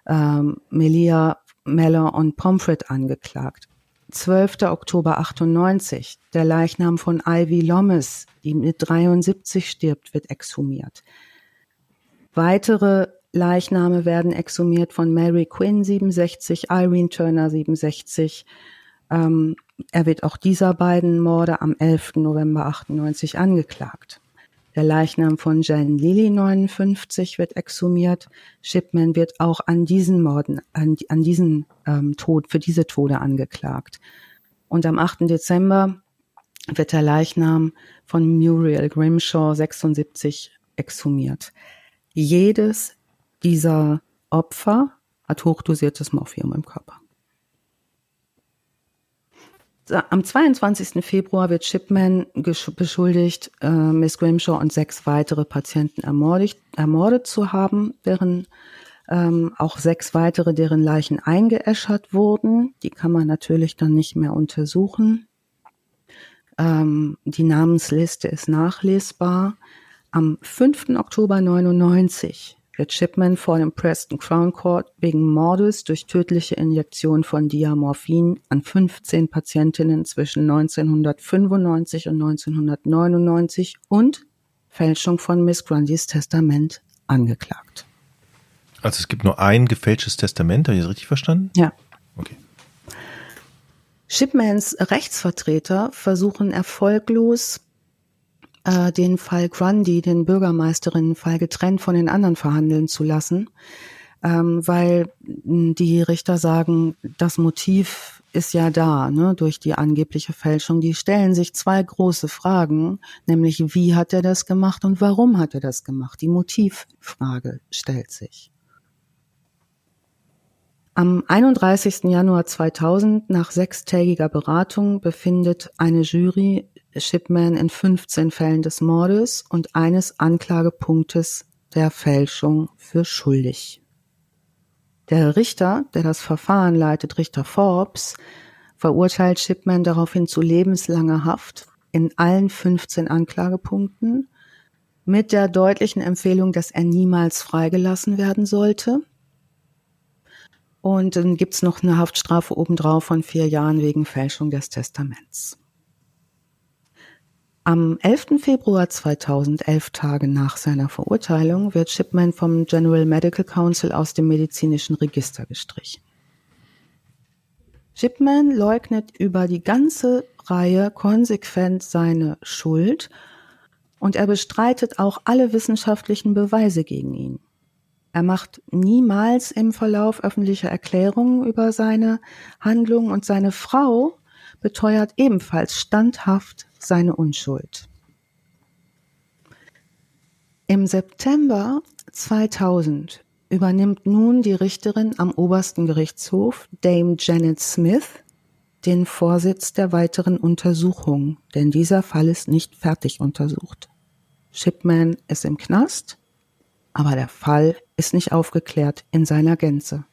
ähm, Melia, Meller und Pomfret angeklagt. 12. Oktober 98, der Leichnam von Ivy Lommes, die mit 73 stirbt, wird exhumiert. Weitere Leichname werden exhumiert von Mary Quinn 67, Irene Turner 67. Ähm, er wird auch dieser beiden Morde am 11. November 98 angeklagt. Der Leichnam von Jane Lilly 59 wird exhumiert. Shipman wird auch an diesen Morden, an, an diesen ähm, Tod, für diese Tode angeklagt. Und am 8. Dezember wird der Leichnam von Muriel Grimshaw 76 exhumiert. Jedes dieser Opfer hat hochdosiertes Morphium im Körper. Am 22. Februar wird Shipman beschuldigt, äh, Miss Grimshaw und sechs weitere Patienten ermordet, ermordet zu haben, während ähm, auch sechs weitere, deren Leichen eingeäschert wurden. Die kann man natürlich dann nicht mehr untersuchen. Ähm, die Namensliste ist nachlesbar. Am 5. Oktober 99 wird Shipman vor dem Preston Crown Court wegen Mordes durch tödliche Injektion von Diamorphin an 15 Patientinnen zwischen 1995 und 1999 und Fälschung von Miss Grundys Testament angeklagt. Also es gibt nur ein gefälschtes Testament, habe ich das richtig verstanden? Ja. Okay. Shipmans Rechtsvertreter versuchen erfolglos äh, den Fall Grundy, den Bürgermeisterinnenfall, getrennt von den anderen verhandeln zu lassen, ähm, weil die Richter sagen, das Motiv ist ja da, ne, durch die angebliche Fälschung. Die stellen sich zwei große Fragen, nämlich wie hat er das gemacht und warum hat er das gemacht? Die Motivfrage stellt sich. Am 31. Januar 2000, nach sechstägiger Beratung, befindet eine Jury Shipman in 15 Fällen des Mordes und eines Anklagepunktes der Fälschung für schuldig. Der Richter, der das Verfahren leitet, Richter Forbes, verurteilt Shipman daraufhin zu lebenslanger Haft in allen 15 Anklagepunkten mit der deutlichen Empfehlung, dass er niemals freigelassen werden sollte. Und dann gibt's noch eine Haftstrafe obendrauf von vier Jahren wegen Fälschung des Testaments. Am 11. Februar 2000, elf Tage nach seiner Verurteilung, wird Shipman vom General Medical Council aus dem medizinischen Register gestrichen. Shipman leugnet über die ganze Reihe konsequent seine Schuld und er bestreitet auch alle wissenschaftlichen Beweise gegen ihn. Er macht niemals im Verlauf öffentliche Erklärungen über seine Handlungen und seine Frau beteuert ebenfalls standhaft seine Unschuld. Im September 2000 übernimmt nun die Richterin am obersten Gerichtshof, Dame Janet Smith, den Vorsitz der weiteren Untersuchung, denn dieser Fall ist nicht fertig untersucht. Shipman ist im Knast, aber der Fall ist nicht aufgeklärt in seiner Gänze.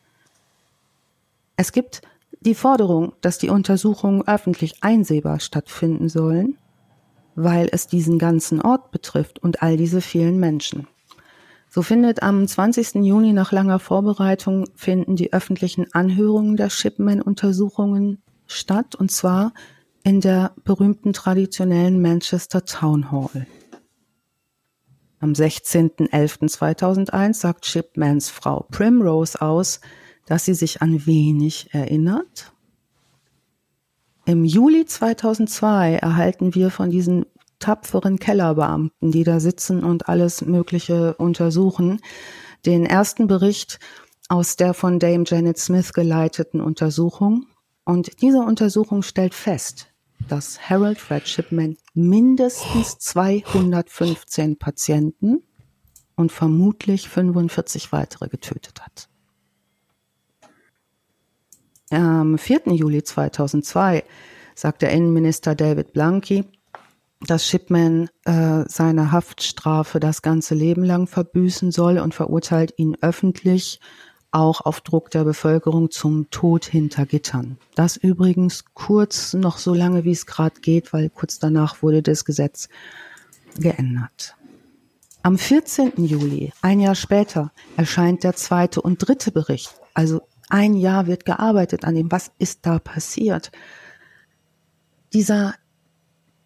Es gibt die Forderung, dass die Untersuchungen öffentlich einsehbar stattfinden sollen, weil es diesen ganzen Ort betrifft und all diese vielen Menschen. So findet am 20. Juni nach langer Vorbereitung finden die öffentlichen Anhörungen der Shipman-Untersuchungen statt, und zwar in der berühmten traditionellen Manchester Town Hall. Am 16.11.2001 sagt Shipmans Frau Primrose aus, dass sie sich an wenig erinnert. Im Juli 2002 erhalten wir von diesen tapferen Kellerbeamten, die da sitzen und alles Mögliche untersuchen, den ersten Bericht aus der von Dame Janet Smith geleiteten Untersuchung. Und diese Untersuchung stellt fest, dass Harold Fred Shipman mindestens 215 Patienten und vermutlich 45 weitere getötet hat. Am 4. Juli 2002 sagt der Innenminister David Blanky, dass Shipman äh, seine Haftstrafe das ganze Leben lang verbüßen soll und verurteilt ihn öffentlich auch auf Druck der Bevölkerung zum Tod hinter Gittern. Das übrigens kurz noch so lange, wie es gerade geht, weil kurz danach wurde das Gesetz geändert. Am 14. Juli, ein Jahr später, erscheint der zweite und dritte Bericht. Also ein Jahr wird gearbeitet an dem, was ist da passiert. Dieser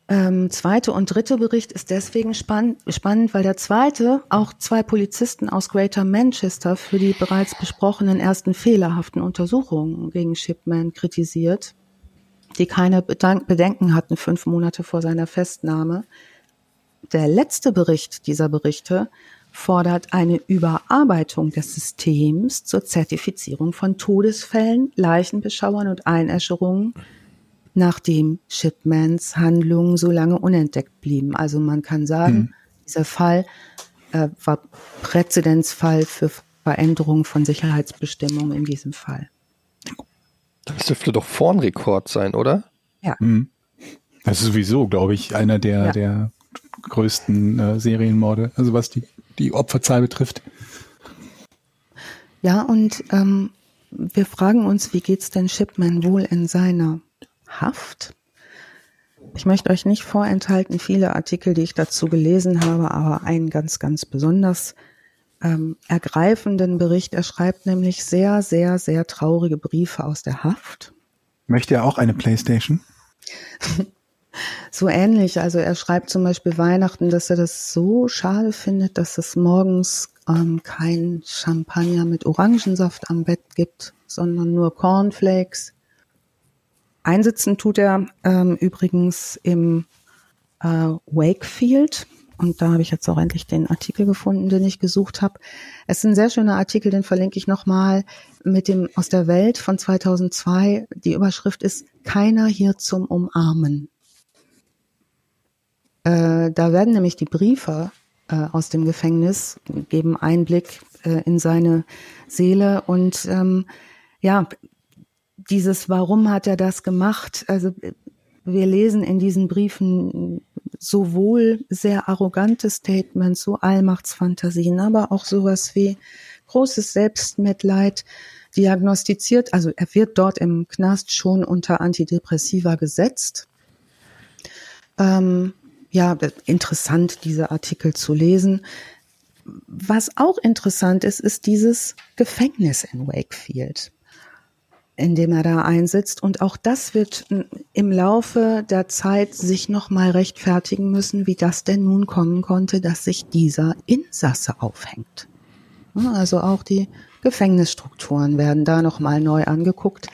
ähm, zweite und dritte Bericht ist deswegen spann spannend, weil der zweite auch zwei Polizisten aus Greater Manchester für die bereits besprochenen ersten fehlerhaften Untersuchungen gegen Shipman kritisiert, die keine Bedenken hatten fünf Monate vor seiner Festnahme. Der letzte Bericht dieser Berichte fordert eine Überarbeitung des Systems zur Zertifizierung von Todesfällen, Leichenbeschauern und Einäscherungen nachdem Shipmans Handlungen so lange unentdeckt blieben. Also man kann sagen, mhm. dieser Fall äh, war Präzedenzfall für Veränderungen von Sicherheitsbestimmungen in diesem Fall. Das dürfte doch Vornrekord sein, oder? Ja. Mhm. Das ist sowieso, glaube ich, einer der, ja. der größten äh, Serienmorde, also was die, die Opferzahl betrifft. Ja, und ähm, wir fragen uns, wie geht's denn Shipman wohl in seiner Haft. Ich möchte euch nicht vorenthalten, viele Artikel, die ich dazu gelesen habe, aber einen ganz, ganz besonders ähm, ergreifenden Bericht. Er schreibt nämlich sehr, sehr, sehr traurige Briefe aus der Haft. Möchte er auch eine Playstation? [laughs] so ähnlich. Also er schreibt zum Beispiel Weihnachten, dass er das so schade findet, dass es morgens ähm, kein Champagner mit Orangensaft am Bett gibt, sondern nur Cornflakes. Einsitzen tut er ähm, übrigens im äh, Wakefield. Und da habe ich jetzt auch endlich den Artikel gefunden, den ich gesucht habe. Es ist ein sehr schöner Artikel, den verlinke ich nochmal mit dem aus der Welt von 2002. Die Überschrift ist Keiner hier zum Umarmen. Äh, da werden nämlich die Briefe äh, aus dem Gefängnis geben Einblick äh, in seine Seele und ähm, ja, dieses Warum hat er das gemacht? Also wir lesen in diesen Briefen sowohl sehr arrogante Statements, so Allmachtsfantasien, aber auch sowas wie großes Selbstmitleid diagnostiziert. Also er wird dort im Knast schon unter Antidepressiva gesetzt. Ähm, ja, interessant, diese Artikel zu lesen. Was auch interessant ist, ist dieses Gefängnis in Wakefield in dem er da einsitzt. Und auch das wird im Laufe der Zeit sich nochmal rechtfertigen müssen, wie das denn nun kommen konnte, dass sich dieser Insasse aufhängt. Also auch die Gefängnisstrukturen werden da nochmal neu angeguckt.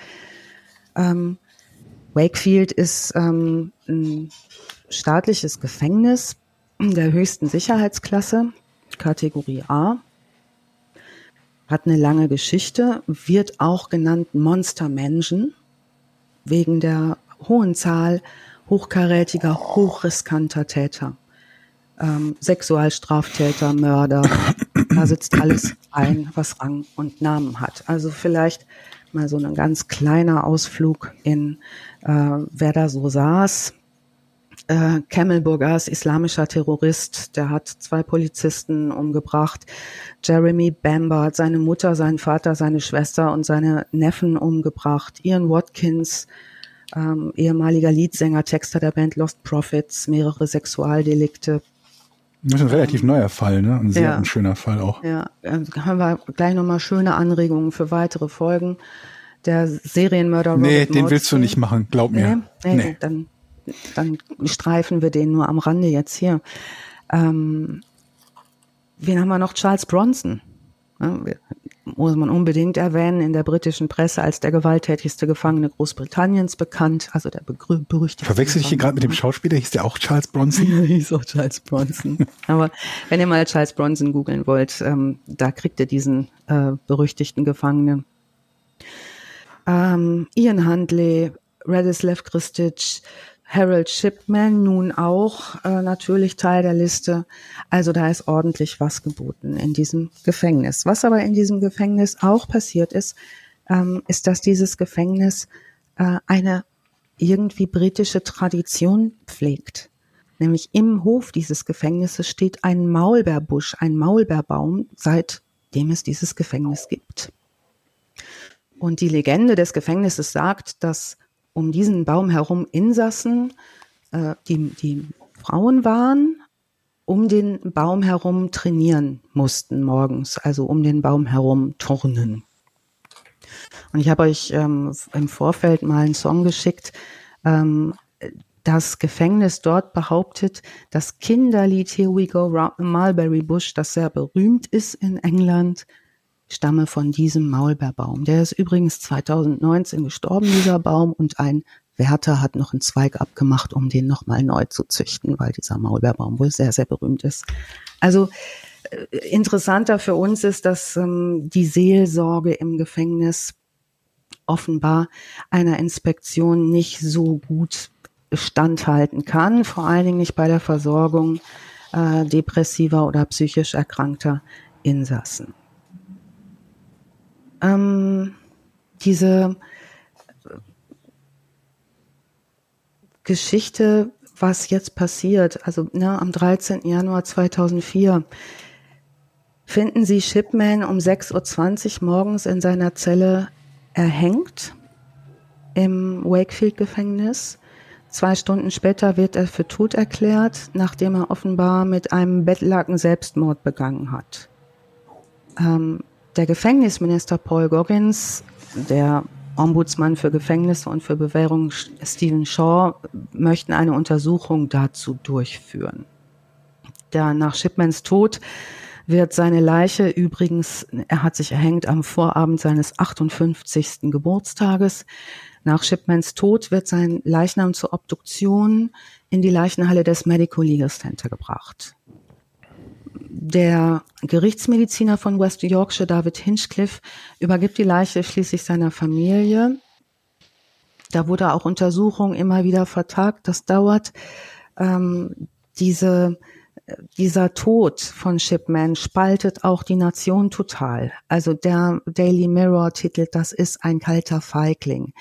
Ähm, Wakefield ist ähm, ein staatliches Gefängnis der höchsten Sicherheitsklasse, Kategorie A. Hat eine lange Geschichte, wird auch genannt Monster Mansion wegen der hohen Zahl hochkarätiger, hochriskanter Täter. Ähm, Sexualstraftäter, Mörder, [coughs] da sitzt alles ein, was Rang und Namen hat. Also vielleicht mal so ein ganz kleiner Ausflug in, äh, wer da so saß. Äh, Camel Burgas, islamischer Terrorist, der hat zwei Polizisten umgebracht. Jeremy Bamber hat seine Mutter, seinen Vater, seine Schwester und seine Neffen umgebracht. Ian Watkins, ähm, ehemaliger Leadsänger, Texter der Band Lost Prophets, mehrere Sexualdelikte. Das ist ein relativ neuer Fall, ne? Ein sehr ja. ein schöner Fall auch. Ja, äh, haben wir gleich nochmal schöne Anregungen für weitere Folgen. Der Serienmörder Robert Nee, den willst du nicht machen, glaub mir. Nee, nee, nee. Dann, dann streifen wir den nur am Rande jetzt hier. Ähm, wen haben wir noch? Charles Bronson. Ja, muss man unbedingt erwähnen, in der britischen Presse als der gewalttätigste Gefangene Großbritanniens bekannt, also der berüchtigte. Verwechsel ich hier gerade mit dem Schauspieler? Hieß der auch Charles Bronson? [laughs] Hieß auch Charles Bronson. Aber wenn ihr mal Charles Bronson googeln wollt, ähm, da kriegt ihr diesen äh, berüchtigten Gefangenen. Ähm, Ian Handley, Radislav Kristic, Harold Shipman nun auch äh, natürlich Teil der Liste. Also da ist ordentlich was geboten in diesem Gefängnis. Was aber in diesem Gefängnis auch passiert ist, ähm, ist, dass dieses Gefängnis äh, eine irgendwie britische Tradition pflegt. Nämlich im Hof dieses Gefängnisses steht ein Maulbeerbusch, ein Maulbeerbaum, seitdem es dieses Gefängnis gibt. Und die Legende des Gefängnisses sagt, dass um diesen Baum herum Insassen, äh, die, die Frauen waren, um den Baum herum trainieren mussten morgens, also um den Baum herum turnen. Und ich habe euch ähm, im Vorfeld mal einen Song geschickt. Ähm, das Gefängnis dort behauptet, das Kinderlied Here We Go Mulberry Bush, das sehr berühmt ist in England, stamme von diesem Maulbeerbaum. Der ist übrigens 2019 gestorben, dieser Baum, und ein Wärter hat noch einen Zweig abgemacht, um den nochmal neu zu züchten, weil dieser Maulbeerbaum wohl sehr, sehr berühmt ist. Also äh, interessanter für uns ist, dass ähm, die Seelsorge im Gefängnis offenbar einer Inspektion nicht so gut standhalten kann, vor allen Dingen nicht bei der Versorgung äh, depressiver oder psychisch erkrankter Insassen ähm, diese Geschichte, was jetzt passiert, also ne, am 13. Januar 2004, finden Sie Shipman um 6.20 Uhr morgens in seiner Zelle erhängt im Wakefield-Gefängnis. Zwei Stunden später wird er für tot erklärt, nachdem er offenbar mit einem Bettlaken Selbstmord begangen hat. Ähm, der Gefängnisminister Paul Goggins, der Ombudsmann für Gefängnisse und für Bewährung Stephen Shaw möchten eine Untersuchung dazu durchführen. Der nach Shipmans Tod wird seine Leiche übrigens, er hat sich erhängt am Vorabend seines 58. Geburtstages. Nach Shipmans Tod wird sein Leichnam zur Obduktion in die Leichenhalle des Medical Legal Center gebracht der Gerichtsmediziner von West Yorkshire, David Hinchcliffe, übergibt die Leiche schließlich seiner Familie. Da wurde auch Untersuchung immer wieder vertagt. Das dauert. Ähm, diese, dieser Tod von Shipman spaltet auch die Nation total. Also der Daily Mirror titelt, das ist ein kalter Feigling.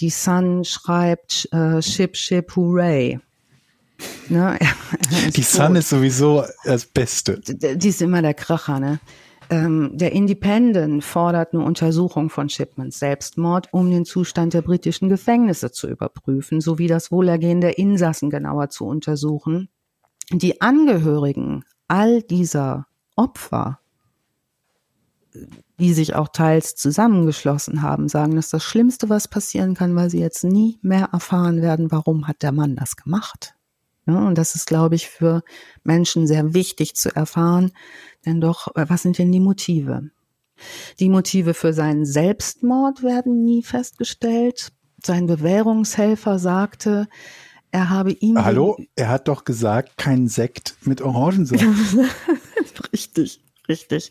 Die Sun schreibt äh, Ship, Ship, Hooray. Ne? [laughs] Die Sun ist sowieso das Beste. Die ist immer der Kracher, ne? Ähm, der Independent fordert eine Untersuchung von Shipmans Selbstmord, um den Zustand der britischen Gefängnisse zu überprüfen, sowie das Wohlergehen der Insassen genauer zu untersuchen. Die Angehörigen all dieser Opfer, die sich auch teils zusammengeschlossen haben, sagen, dass das Schlimmste, was passieren kann, weil sie jetzt nie mehr erfahren werden, warum hat der Mann das gemacht. Ja, und das ist, glaube ich, für Menschen sehr wichtig zu erfahren. Denn doch, äh, was sind denn die Motive? Die Motive für seinen Selbstmord werden nie festgestellt. sein Bewährungshelfer sagte, er habe ihm. Hallo, er hat doch gesagt, kein Sekt mit Orangensaft. [laughs] richtig, richtig.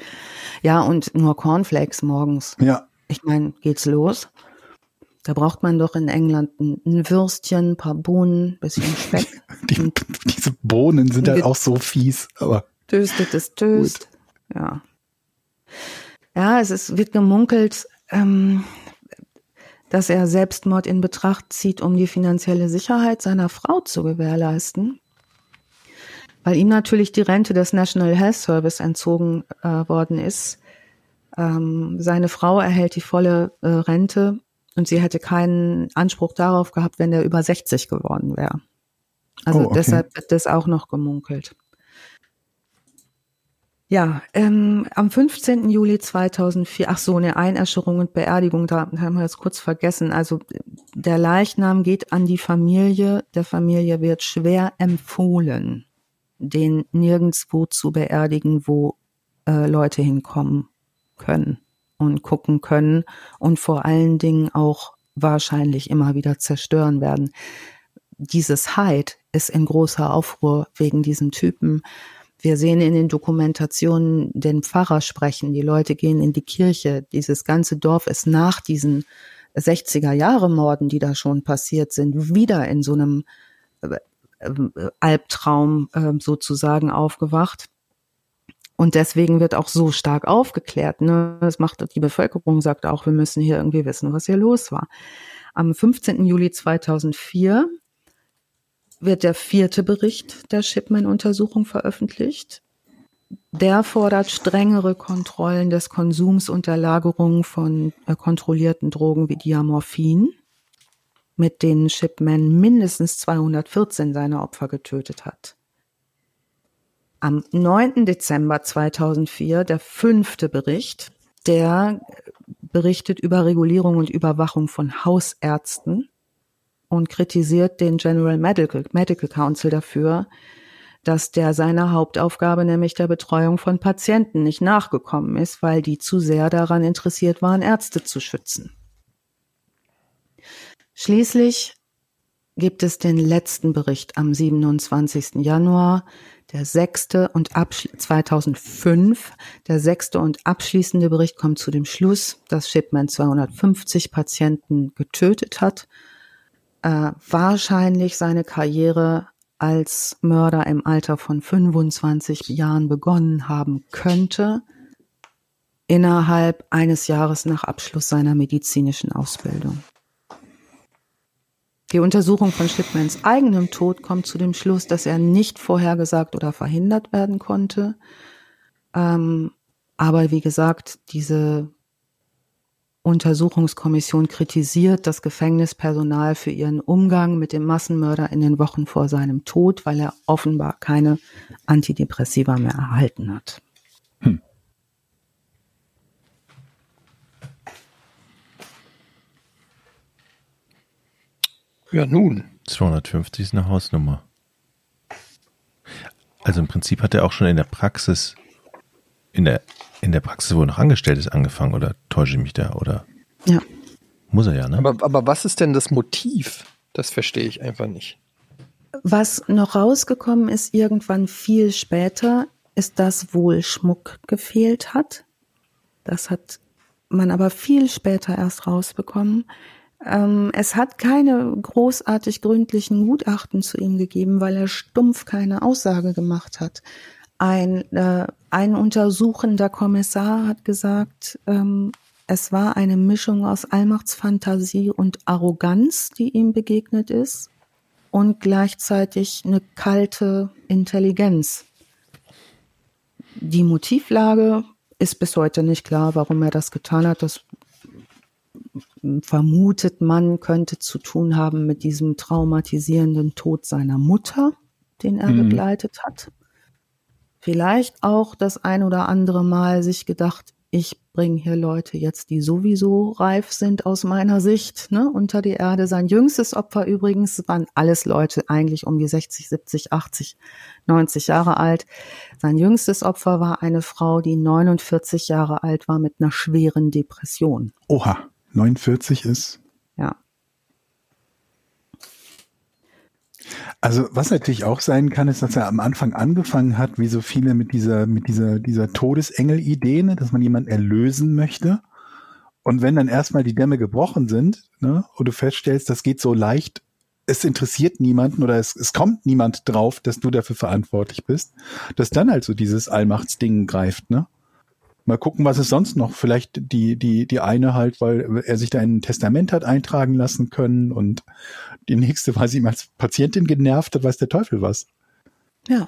Ja, und nur Cornflakes morgens. Ja. Ich meine, geht's los? Da braucht man doch in England ein, Würstchen, ein paar Bohnen, bisschen Speck. [laughs] Die, diese Bohnen sind halt auch so fies, aber. Töstet es Töst. Ja. Ja, es ist, wird gemunkelt, ähm, dass er Selbstmord in Betracht zieht, um die finanzielle Sicherheit seiner Frau zu gewährleisten. Weil ihm natürlich die Rente des National Health Service entzogen äh, worden ist. Ähm, seine Frau erhält die volle äh, Rente und sie hätte keinen Anspruch darauf gehabt, wenn er über 60 geworden wäre. Also oh, okay. deshalb wird das auch noch gemunkelt. Ja, ähm, am 15. Juli 2004, ach so, eine Einäscherung und Beerdigung, da haben wir jetzt kurz vergessen. Also der Leichnam geht an die Familie. Der Familie wird schwer empfohlen, den nirgendswo zu beerdigen, wo äh, Leute hinkommen können und gucken können und vor allen Dingen auch wahrscheinlich immer wieder zerstören werden. Dieses Hyde ist in großer Aufruhr wegen diesem Typen. Wir sehen in den Dokumentationen den Pfarrer sprechen, die Leute gehen in die Kirche. Dieses ganze Dorf ist nach diesen 60er Jahre Morden, die da schon passiert sind, wieder in so einem äh, äh, Albtraum äh, sozusagen aufgewacht. Und deswegen wird auch so stark aufgeklärt. Ne? Das macht die Bevölkerung, sagt auch, wir müssen hier irgendwie wissen, was hier los war. Am 15. Juli 2004 wird der vierte Bericht der Shipman-Untersuchung veröffentlicht. Der fordert strengere Kontrollen des Konsums und der Lagerung von äh, kontrollierten Drogen wie Diamorphin, mit denen Shipman mindestens 214 seiner Opfer getötet hat. Am 9. Dezember 2004 der fünfte Bericht, der berichtet über Regulierung und Überwachung von Hausärzten und kritisiert den General Medical, Medical Council dafür, dass der seiner Hauptaufgabe, nämlich der Betreuung von Patienten, nicht nachgekommen ist, weil die zu sehr daran interessiert waren, Ärzte zu schützen. Schließlich gibt es den letzten Bericht am 27. Januar, der sechste und 2005, der sechste und abschließende Bericht kommt zu dem Schluss, dass Shipman 250 Patienten getötet hat äh, wahrscheinlich seine Karriere als Mörder im Alter von 25 Jahren begonnen haben könnte, innerhalb eines Jahres nach Abschluss seiner medizinischen Ausbildung. Die Untersuchung von Shipmans eigenem Tod kommt zu dem Schluss, dass er nicht vorhergesagt oder verhindert werden konnte. Ähm, aber wie gesagt, diese Untersuchungskommission kritisiert das Gefängnispersonal für ihren Umgang mit dem Massenmörder in den Wochen vor seinem Tod, weil er offenbar keine Antidepressiva mehr erhalten hat. Hm. Ja, nun. 250 ist eine Hausnummer. Also im Prinzip hat er auch schon in der Praxis, in der in der Praxis, wo er noch angestellt ist, angefangen oder täusche ich mich da? Oder? Ja. Muss er ja, ne? Aber, aber was ist denn das Motiv? Das verstehe ich einfach nicht. Was noch rausgekommen ist, irgendwann viel später, ist, dass wohl Schmuck gefehlt hat. Das hat man aber viel später erst rausbekommen. Ähm, es hat keine großartig gründlichen Gutachten zu ihm gegeben, weil er stumpf keine Aussage gemacht hat. Ein, äh, ein untersuchender Kommissar hat gesagt, ähm, es war eine Mischung aus Allmachtsfantasie und Arroganz, die ihm begegnet ist, und gleichzeitig eine kalte Intelligenz. Die Motivlage ist bis heute nicht klar, warum er das getan hat. Das vermutet man, könnte zu tun haben mit diesem traumatisierenden Tod seiner Mutter, den er mhm. begleitet hat vielleicht auch das ein oder andere Mal sich gedacht, ich bringe hier Leute jetzt, die sowieso reif sind aus meiner Sicht, ne, unter die Erde. Sein jüngstes Opfer übrigens waren alles Leute eigentlich um die 60, 70, 80, 90 Jahre alt. Sein jüngstes Opfer war eine Frau, die 49 Jahre alt war mit einer schweren Depression. Oha, 49 ist. Ja. Also was natürlich auch sein kann, ist, dass er am Anfang angefangen hat, wie so viele mit dieser, mit dieser, dieser Todesengel-Idee, ne, dass man jemanden erlösen möchte. Und wenn dann erstmal die Dämme gebrochen sind ne, und du feststellst, das geht so leicht, es interessiert niemanden oder es, es kommt niemand drauf, dass du dafür verantwortlich bist, dass dann halt so dieses Allmachtsding greift, ne? Mal gucken, was es sonst noch. Vielleicht die, die, die eine halt, weil er sich da in ein Testament hat eintragen lassen können und die nächste, weil sie ihm als Patientin genervt hat, weiß der Teufel was. Ja.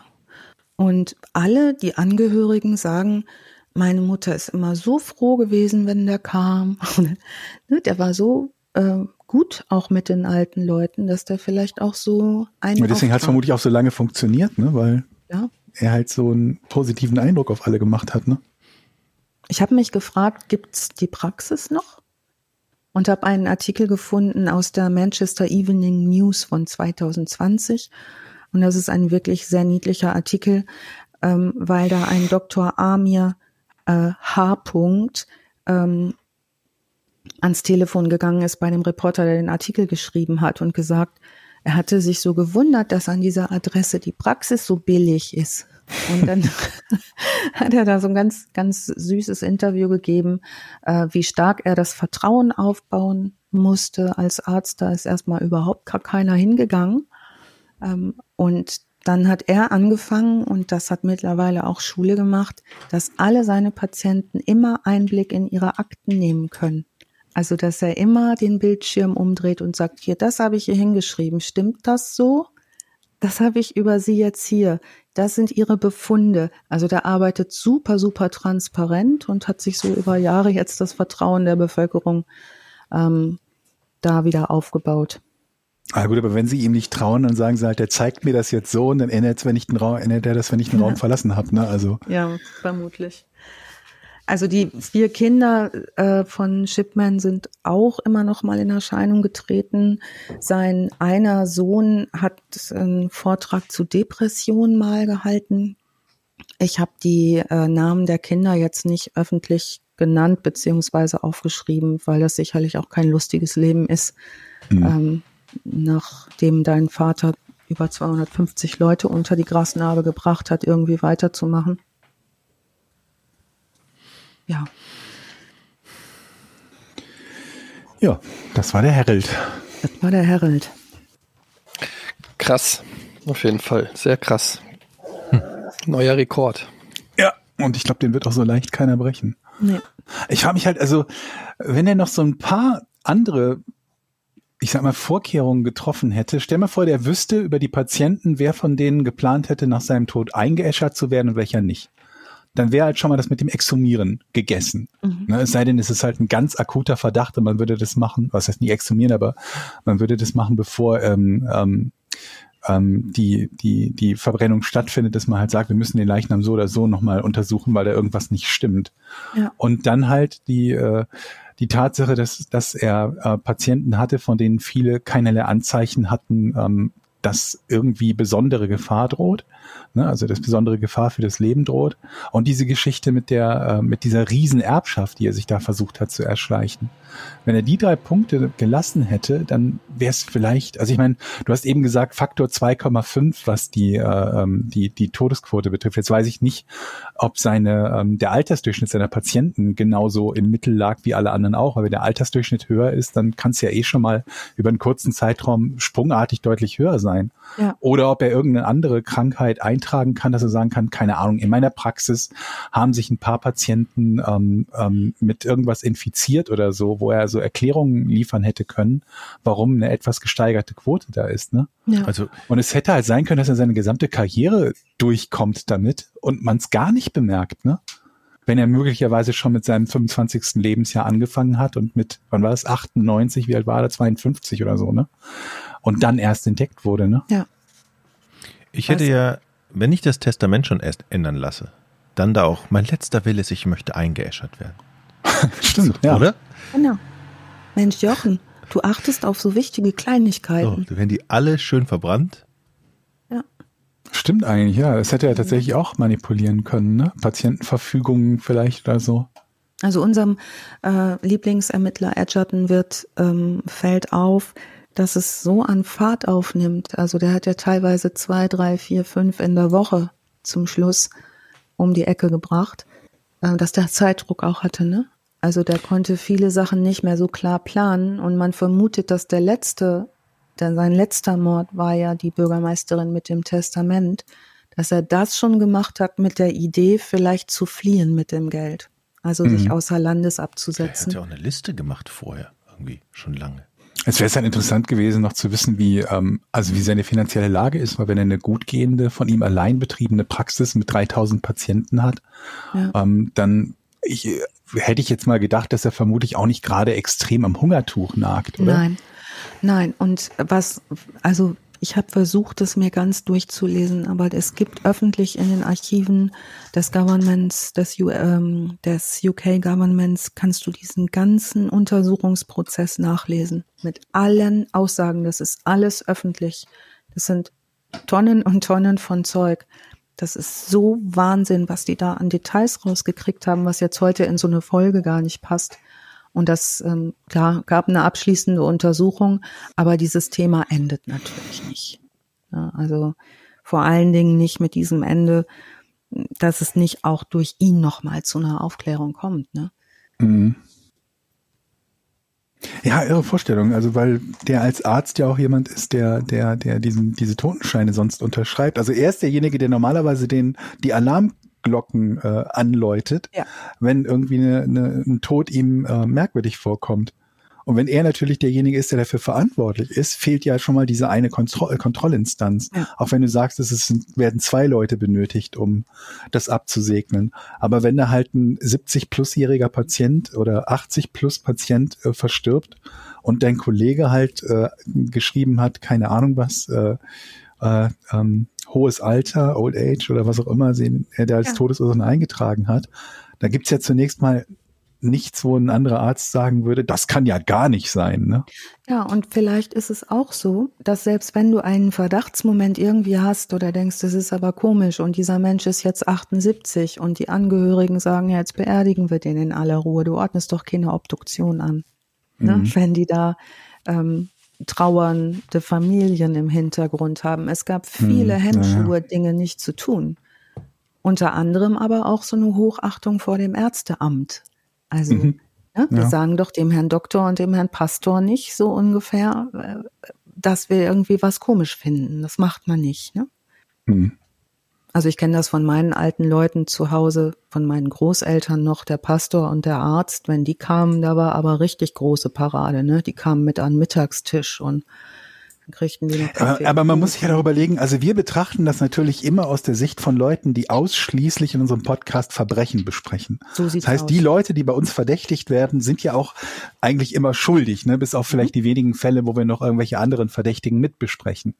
Und alle, die Angehörigen sagen, meine Mutter ist immer so froh gewesen, wenn der kam. [laughs] Ne, der war so äh, gut auch mit den alten Leuten, dass der vielleicht auch so ein. Deswegen hat es vermutlich auch so lange funktioniert, ne? Weil ja. er halt so einen positiven Eindruck auf alle gemacht hat, ne? Ich habe mich gefragt, gibt's die Praxis noch? Und habe einen Artikel gefunden aus der Manchester Evening News von 2020. Und das ist ein wirklich sehr niedlicher Artikel, ähm, weil da ein Dr. Amir äh, H. Ähm, ans Telefon gegangen ist bei dem Reporter, der den Artikel geschrieben hat und gesagt, er hatte sich so gewundert, dass an dieser Adresse die Praxis so billig ist. Und dann [laughs] hat er da so ein ganz, ganz süßes Interview gegeben, äh, wie stark er das Vertrauen aufbauen musste als Arzt. Da ist erstmal überhaupt gar keiner hingegangen. Ähm, und dann hat er angefangen, und das hat mittlerweile auch Schule gemacht, dass alle seine Patienten immer Einblick in ihre Akten nehmen können. Also, dass er immer den Bildschirm umdreht und sagt, hier, das habe ich hier hingeschrieben. Stimmt das so? Das habe ich über Sie jetzt hier. Das sind Ihre Befunde. Also der arbeitet super, super transparent und hat sich so über Jahre jetzt das Vertrauen der Bevölkerung ähm, da wieder aufgebaut. Ah gut, aber wenn sie ihm nicht trauen, dann sagen sie halt, der zeigt mir das jetzt so und dann ändert, wenn ich den Raum, ändert er das, wenn ich den Raum verlassen habe. Ne? Also ja, vermutlich. Also die vier Kinder äh, von Shipman sind auch immer noch mal in Erscheinung getreten. Sein einer Sohn hat einen Vortrag zu Depression mal gehalten. Ich habe die äh, Namen der Kinder jetzt nicht öffentlich genannt beziehungsweise aufgeschrieben, weil das sicherlich auch kein lustiges Leben ist, mhm. ähm, nachdem dein Vater über 250 Leute unter die Grasnarbe gebracht hat, irgendwie weiterzumachen ja. Ja, das war der Herald. Das war der Herald. Krass, auf jeden Fall. Sehr krass. Hm. Neuer Rekord. Ja, und ich glaube, den wird auch so leicht keiner brechen. Nee. Ich frage mich halt, also, wenn er noch so ein paar andere, ich sag mal, Vorkehrungen getroffen hätte, stell mal vor, der wüsste über die Patienten, wer von denen geplant hätte, nach seinem Tod eingeäschert zu werden und welcher nicht dann wäre halt schon mal das mit dem Exhumieren gegessen. Mhm. Ne, es sei denn, es ist halt ein ganz akuter Verdacht und man würde das machen, was heißt nicht exhumieren, aber man würde das machen, bevor ähm, ähm, ähm, die, die, die Verbrennung stattfindet, dass man halt sagt, wir müssen den Leichnam so oder so nochmal untersuchen, weil da irgendwas nicht stimmt. Ja. Und dann halt die, äh, die Tatsache, dass, dass er äh, Patienten hatte, von denen viele keinerlei Anzeichen hatten, ähm, dass irgendwie besondere Gefahr droht ne? also dass besondere Gefahr für das Leben droht. Und diese Geschichte mit der, äh, mit dieser Riesenerbschaft, die er sich da versucht hat zu erschleichen. Wenn er die drei Punkte gelassen hätte, dann wäre es vielleicht, also ich meine, du hast eben gesagt, Faktor 2,5, was die, äh, ähm, die, die Todesquote betrifft. Jetzt weiß ich nicht, ob seine, ähm, der Altersdurchschnitt seiner Patienten genauso im Mittel lag wie alle anderen auch. Aber wenn der Altersdurchschnitt höher ist, dann kann es ja eh schon mal über einen kurzen Zeitraum sprungartig deutlich höher sein. Ja. Oder ob er irgendeine andere Krankheit eintragen kann, dass er sagen kann, keine Ahnung, in meiner Praxis haben sich ein paar Patienten ähm, ähm, mit irgendwas infiziert oder so, wo er so Erklärungen liefern hätte können, warum eine etwas gesteigerte Quote da ist. Ne? Ja. Also, und es hätte halt sein können, dass er seine gesamte Karriere durchkommt damit und man es gar nicht bemerkt, ne? Wenn er möglicherweise schon mit seinem 25. Lebensjahr angefangen hat und mit, wann war das, 98, wie alt war er, 52 oder so, ne? Und dann erst entdeckt wurde, ne? Ja. Ich hätte ja, wenn ich das Testament schon erst ändern lasse, dann da auch, mein letzter Wille ist, ich möchte eingeäschert werden. [laughs] Stimmt, ja. Oder? Genau. Mensch, Jochen, du achtest auf so wichtige Kleinigkeiten. So, werden die alle schön verbrannt. Ja. Stimmt eigentlich, ja. Das hätte er tatsächlich auch manipulieren können, ne? Patientenverfügungen vielleicht oder so. Also unserem äh, Lieblingsermittler Edgerton wird ähm, fällt auf, dass es so an Fahrt aufnimmt. Also der hat ja teilweise zwei, drei, vier, fünf in der Woche zum Schluss um die Ecke gebracht, äh, dass der Zeitdruck auch hatte, ne? Also der konnte viele Sachen nicht mehr so klar planen und man vermutet, dass der letzte, denn sein letzter Mord war ja die Bürgermeisterin mit dem Testament, dass er das schon gemacht hat mit der Idee, vielleicht zu fliehen mit dem Geld. Also mhm. sich außer Landes abzusetzen. Er hat ja auch eine Liste gemacht vorher, irgendwie schon lange. Es wäre dann interessant gewesen, noch zu wissen, wie, ähm, also wie seine finanzielle Lage ist, weil wenn er eine gut gehende, von ihm allein betriebene Praxis mit 3000 Patienten hat, ja. ähm, dann ich, hätte ich jetzt mal gedacht, dass er vermutlich auch nicht gerade extrem am Hungertuch nagt, oder? Nein, nein. Und was, also ich habe versucht, es mir ganz durchzulesen, aber es gibt öffentlich in den Archiven des Governments, des, ähm, des UK Governments, kannst du diesen ganzen Untersuchungsprozess nachlesen. Mit allen Aussagen. Das ist alles öffentlich. Das sind Tonnen und Tonnen von Zeug. Das ist so Wahnsinn, was die da an Details rausgekriegt haben, was jetzt heute in so eine Folge gar nicht passt. Und das, ähm, klar, gab eine abschließende Untersuchung, aber dieses Thema endet natürlich nicht. Ja, also vor allen Dingen nicht mit diesem Ende, dass es nicht auch durch ihn nochmal zu einer Aufklärung kommt. Ne? Mhm. Ja, irre Vorstellung. Also weil der als Arzt ja auch jemand ist, der, der, der diesen, diese Totenscheine sonst unterschreibt. Also er ist derjenige, der normalerweise den, die Alarm Glocken äh, anläutet, ja. wenn irgendwie eine, eine, ein Tod ihm äh, merkwürdig vorkommt. Und wenn er natürlich derjenige ist, der dafür verantwortlich ist, fehlt ja schon mal diese eine Kontro Kontrollinstanz. Ja. Auch wenn du sagst, es ist, werden zwei Leute benötigt, um das abzusegnen. Aber wenn da halt ein 70-plus-jähriger Patient oder 80-plus Patient äh, verstirbt und dein Kollege halt äh, geschrieben hat, keine Ahnung was, äh, äh, ähm, hohes Alter, Old Age oder was auch immer sie, er der als ja. Todesursache eingetragen hat, da gibt's ja zunächst mal nichts, wo ein anderer Arzt sagen würde, das kann ja gar nicht sein. Ne? Ja, und vielleicht ist es auch so, dass selbst wenn du einen Verdachtsmoment irgendwie hast oder denkst, das ist aber komisch und dieser Mensch ist jetzt 78 und die Angehörigen sagen, ja, jetzt beerdigen wir den in aller Ruhe, du ordnest doch keine Obduktion an. Ne? Mhm. Wenn die da ähm, trauernde Familien im Hintergrund haben. Es gab viele hm, Hemmschuhe, ja. Dinge nicht zu tun. Unter anderem aber auch so eine Hochachtung vor dem Ärzteamt. Also, mhm. ne, wir ja. sagen doch dem Herrn Doktor und dem Herrn Pastor nicht so ungefähr, äh, dass wir irgendwie was komisch finden. Das macht man nicht. Ne? Mhm. Also ich kenne das von meinen alten Leuten zu Hause, von meinen Großeltern noch, der Pastor und der Arzt, wenn die kamen, da war aber richtig große Parade, ne? Die kamen mit an den Mittagstisch und kriegten die noch Kaffee. Aber, aber man muss sich ja darüber überlegen, also wir betrachten das natürlich immer aus der Sicht von Leuten, die ausschließlich in unserem Podcast Verbrechen besprechen. So sieht's das heißt, aus. die Leute, die bei uns verdächtigt werden, sind ja auch eigentlich immer schuldig, ne? bis auf vielleicht mhm. die wenigen Fälle, wo wir noch irgendwelche anderen Verdächtigen mitbesprechen.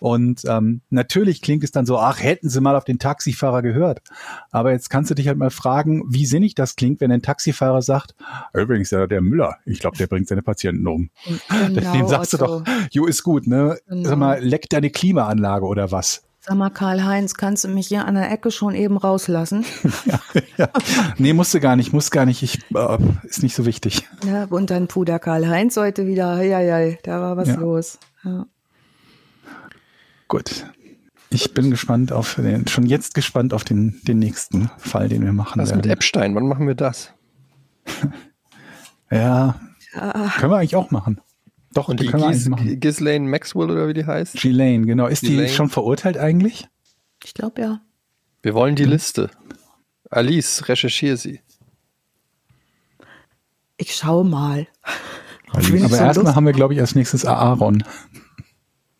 Und ähm, natürlich klingt es dann so, ach, hätten sie mal auf den Taxifahrer gehört. Aber jetzt kannst du dich halt mal fragen, wie sinnig das klingt, wenn ein Taxifahrer sagt, übrigens, ja, der Müller, ich glaube, der bringt seine Patienten um. Genau, Dem sagst Otto. du doch, jo, ist gut, ne? Genau. Sag mal, leckt deine Klimaanlage oder was? Sag mal, Karl-Heinz, kannst du mich hier an der Ecke schon eben rauslassen? [laughs] ja, ja. Nee, musste gar nicht, muss gar nicht. Ich, äh, ist nicht so wichtig. Ja, und dann Puder Karl-Heinz heute wieder. Ja, ja, da war was ja. los. Ja. Gut. Ich bin gespannt auf den, schon jetzt gespannt auf den, den nächsten Fall, den wir machen Was werden. mit Epstein? Wann machen wir das? [laughs] ja, ja, können wir eigentlich auch machen. Doch, und die Gis Ghislaine Maxwell oder wie die heißt? Ghislaine, genau. Ist Ghislaine. die schon verurteilt eigentlich? Ich glaube ja. Wir wollen die hm. Liste. Alice, recherchiere sie. Ich schau mal. Aber so erstmal haben wir, glaube ich, als nächstes Aaron.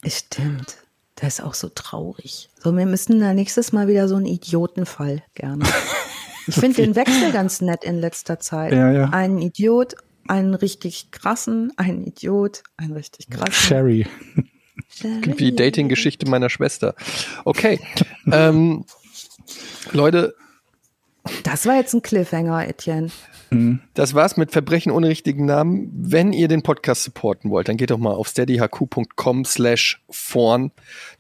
Stimmt. Der ist auch so traurig. So, wir müssen da nächstes Mal wieder so einen Idiotenfall gerne. [laughs] Ich finde den Wechsel ganz nett in letzter Zeit. Ja, ja. Ein Idiot, einen richtig krassen, einen Idiot, einen richtig krassen. Sherry. Klingt wie die Dating-Geschichte meiner Schwester. Okay. [laughs] ähm, Leute. Das war jetzt ein Cliffhanger, Etienne. Mhm. Das war's mit Verbrechen ohne richtigen Namen. Wenn ihr den Podcast supporten wollt, dann geht doch mal auf steadyhq.com slash vorn.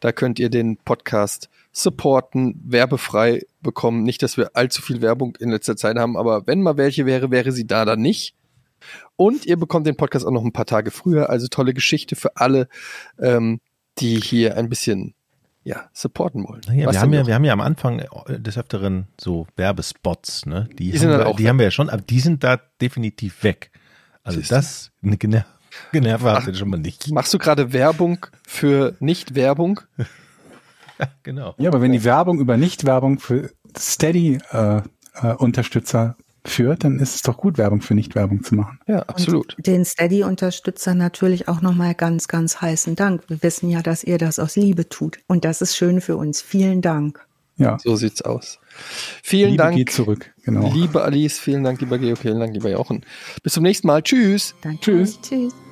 Da könnt ihr den Podcast supporten, werbefrei bekommen. Nicht, dass wir allzu viel Werbung in letzter Zeit haben, aber wenn mal welche wäre, wäre sie da dann nicht. Und ihr bekommt den Podcast auch noch ein paar Tage früher. Also tolle Geschichte für alle, ähm, die hier ein bisschen ja, supporten wollen. Ja, wir, haben ja, wir haben ja am Anfang des Öfteren so Werbespots, ne? Die, die, haben, wir, die haben wir ja schon, aber die sind da definitiv weg. Also Siehst das, ne, genau. Genervt ihr schon mal nicht. Machst du gerade Werbung für Nicht-Werbung? [laughs] ja, genau. Ja, aber wenn die Werbung über Nicht-Werbung für Steady-Unterstützer äh, äh, führt, dann ist es doch gut, Werbung für Nicht-Werbung zu machen. Ja, absolut. Und den Steady-Unterstützern natürlich auch nochmal ganz, ganz heißen Dank. Wir wissen ja, dass ihr das aus Liebe tut. Und das ist schön für uns. Vielen Dank. Ja. So sieht's aus. Vielen Liebe Dank. Geht zurück, genau. Liebe Alice, vielen Dank, lieber Geo, vielen Dank, lieber Jochen. Bis zum nächsten Mal. Tschüss. Danke. Tschüss. Tschüss.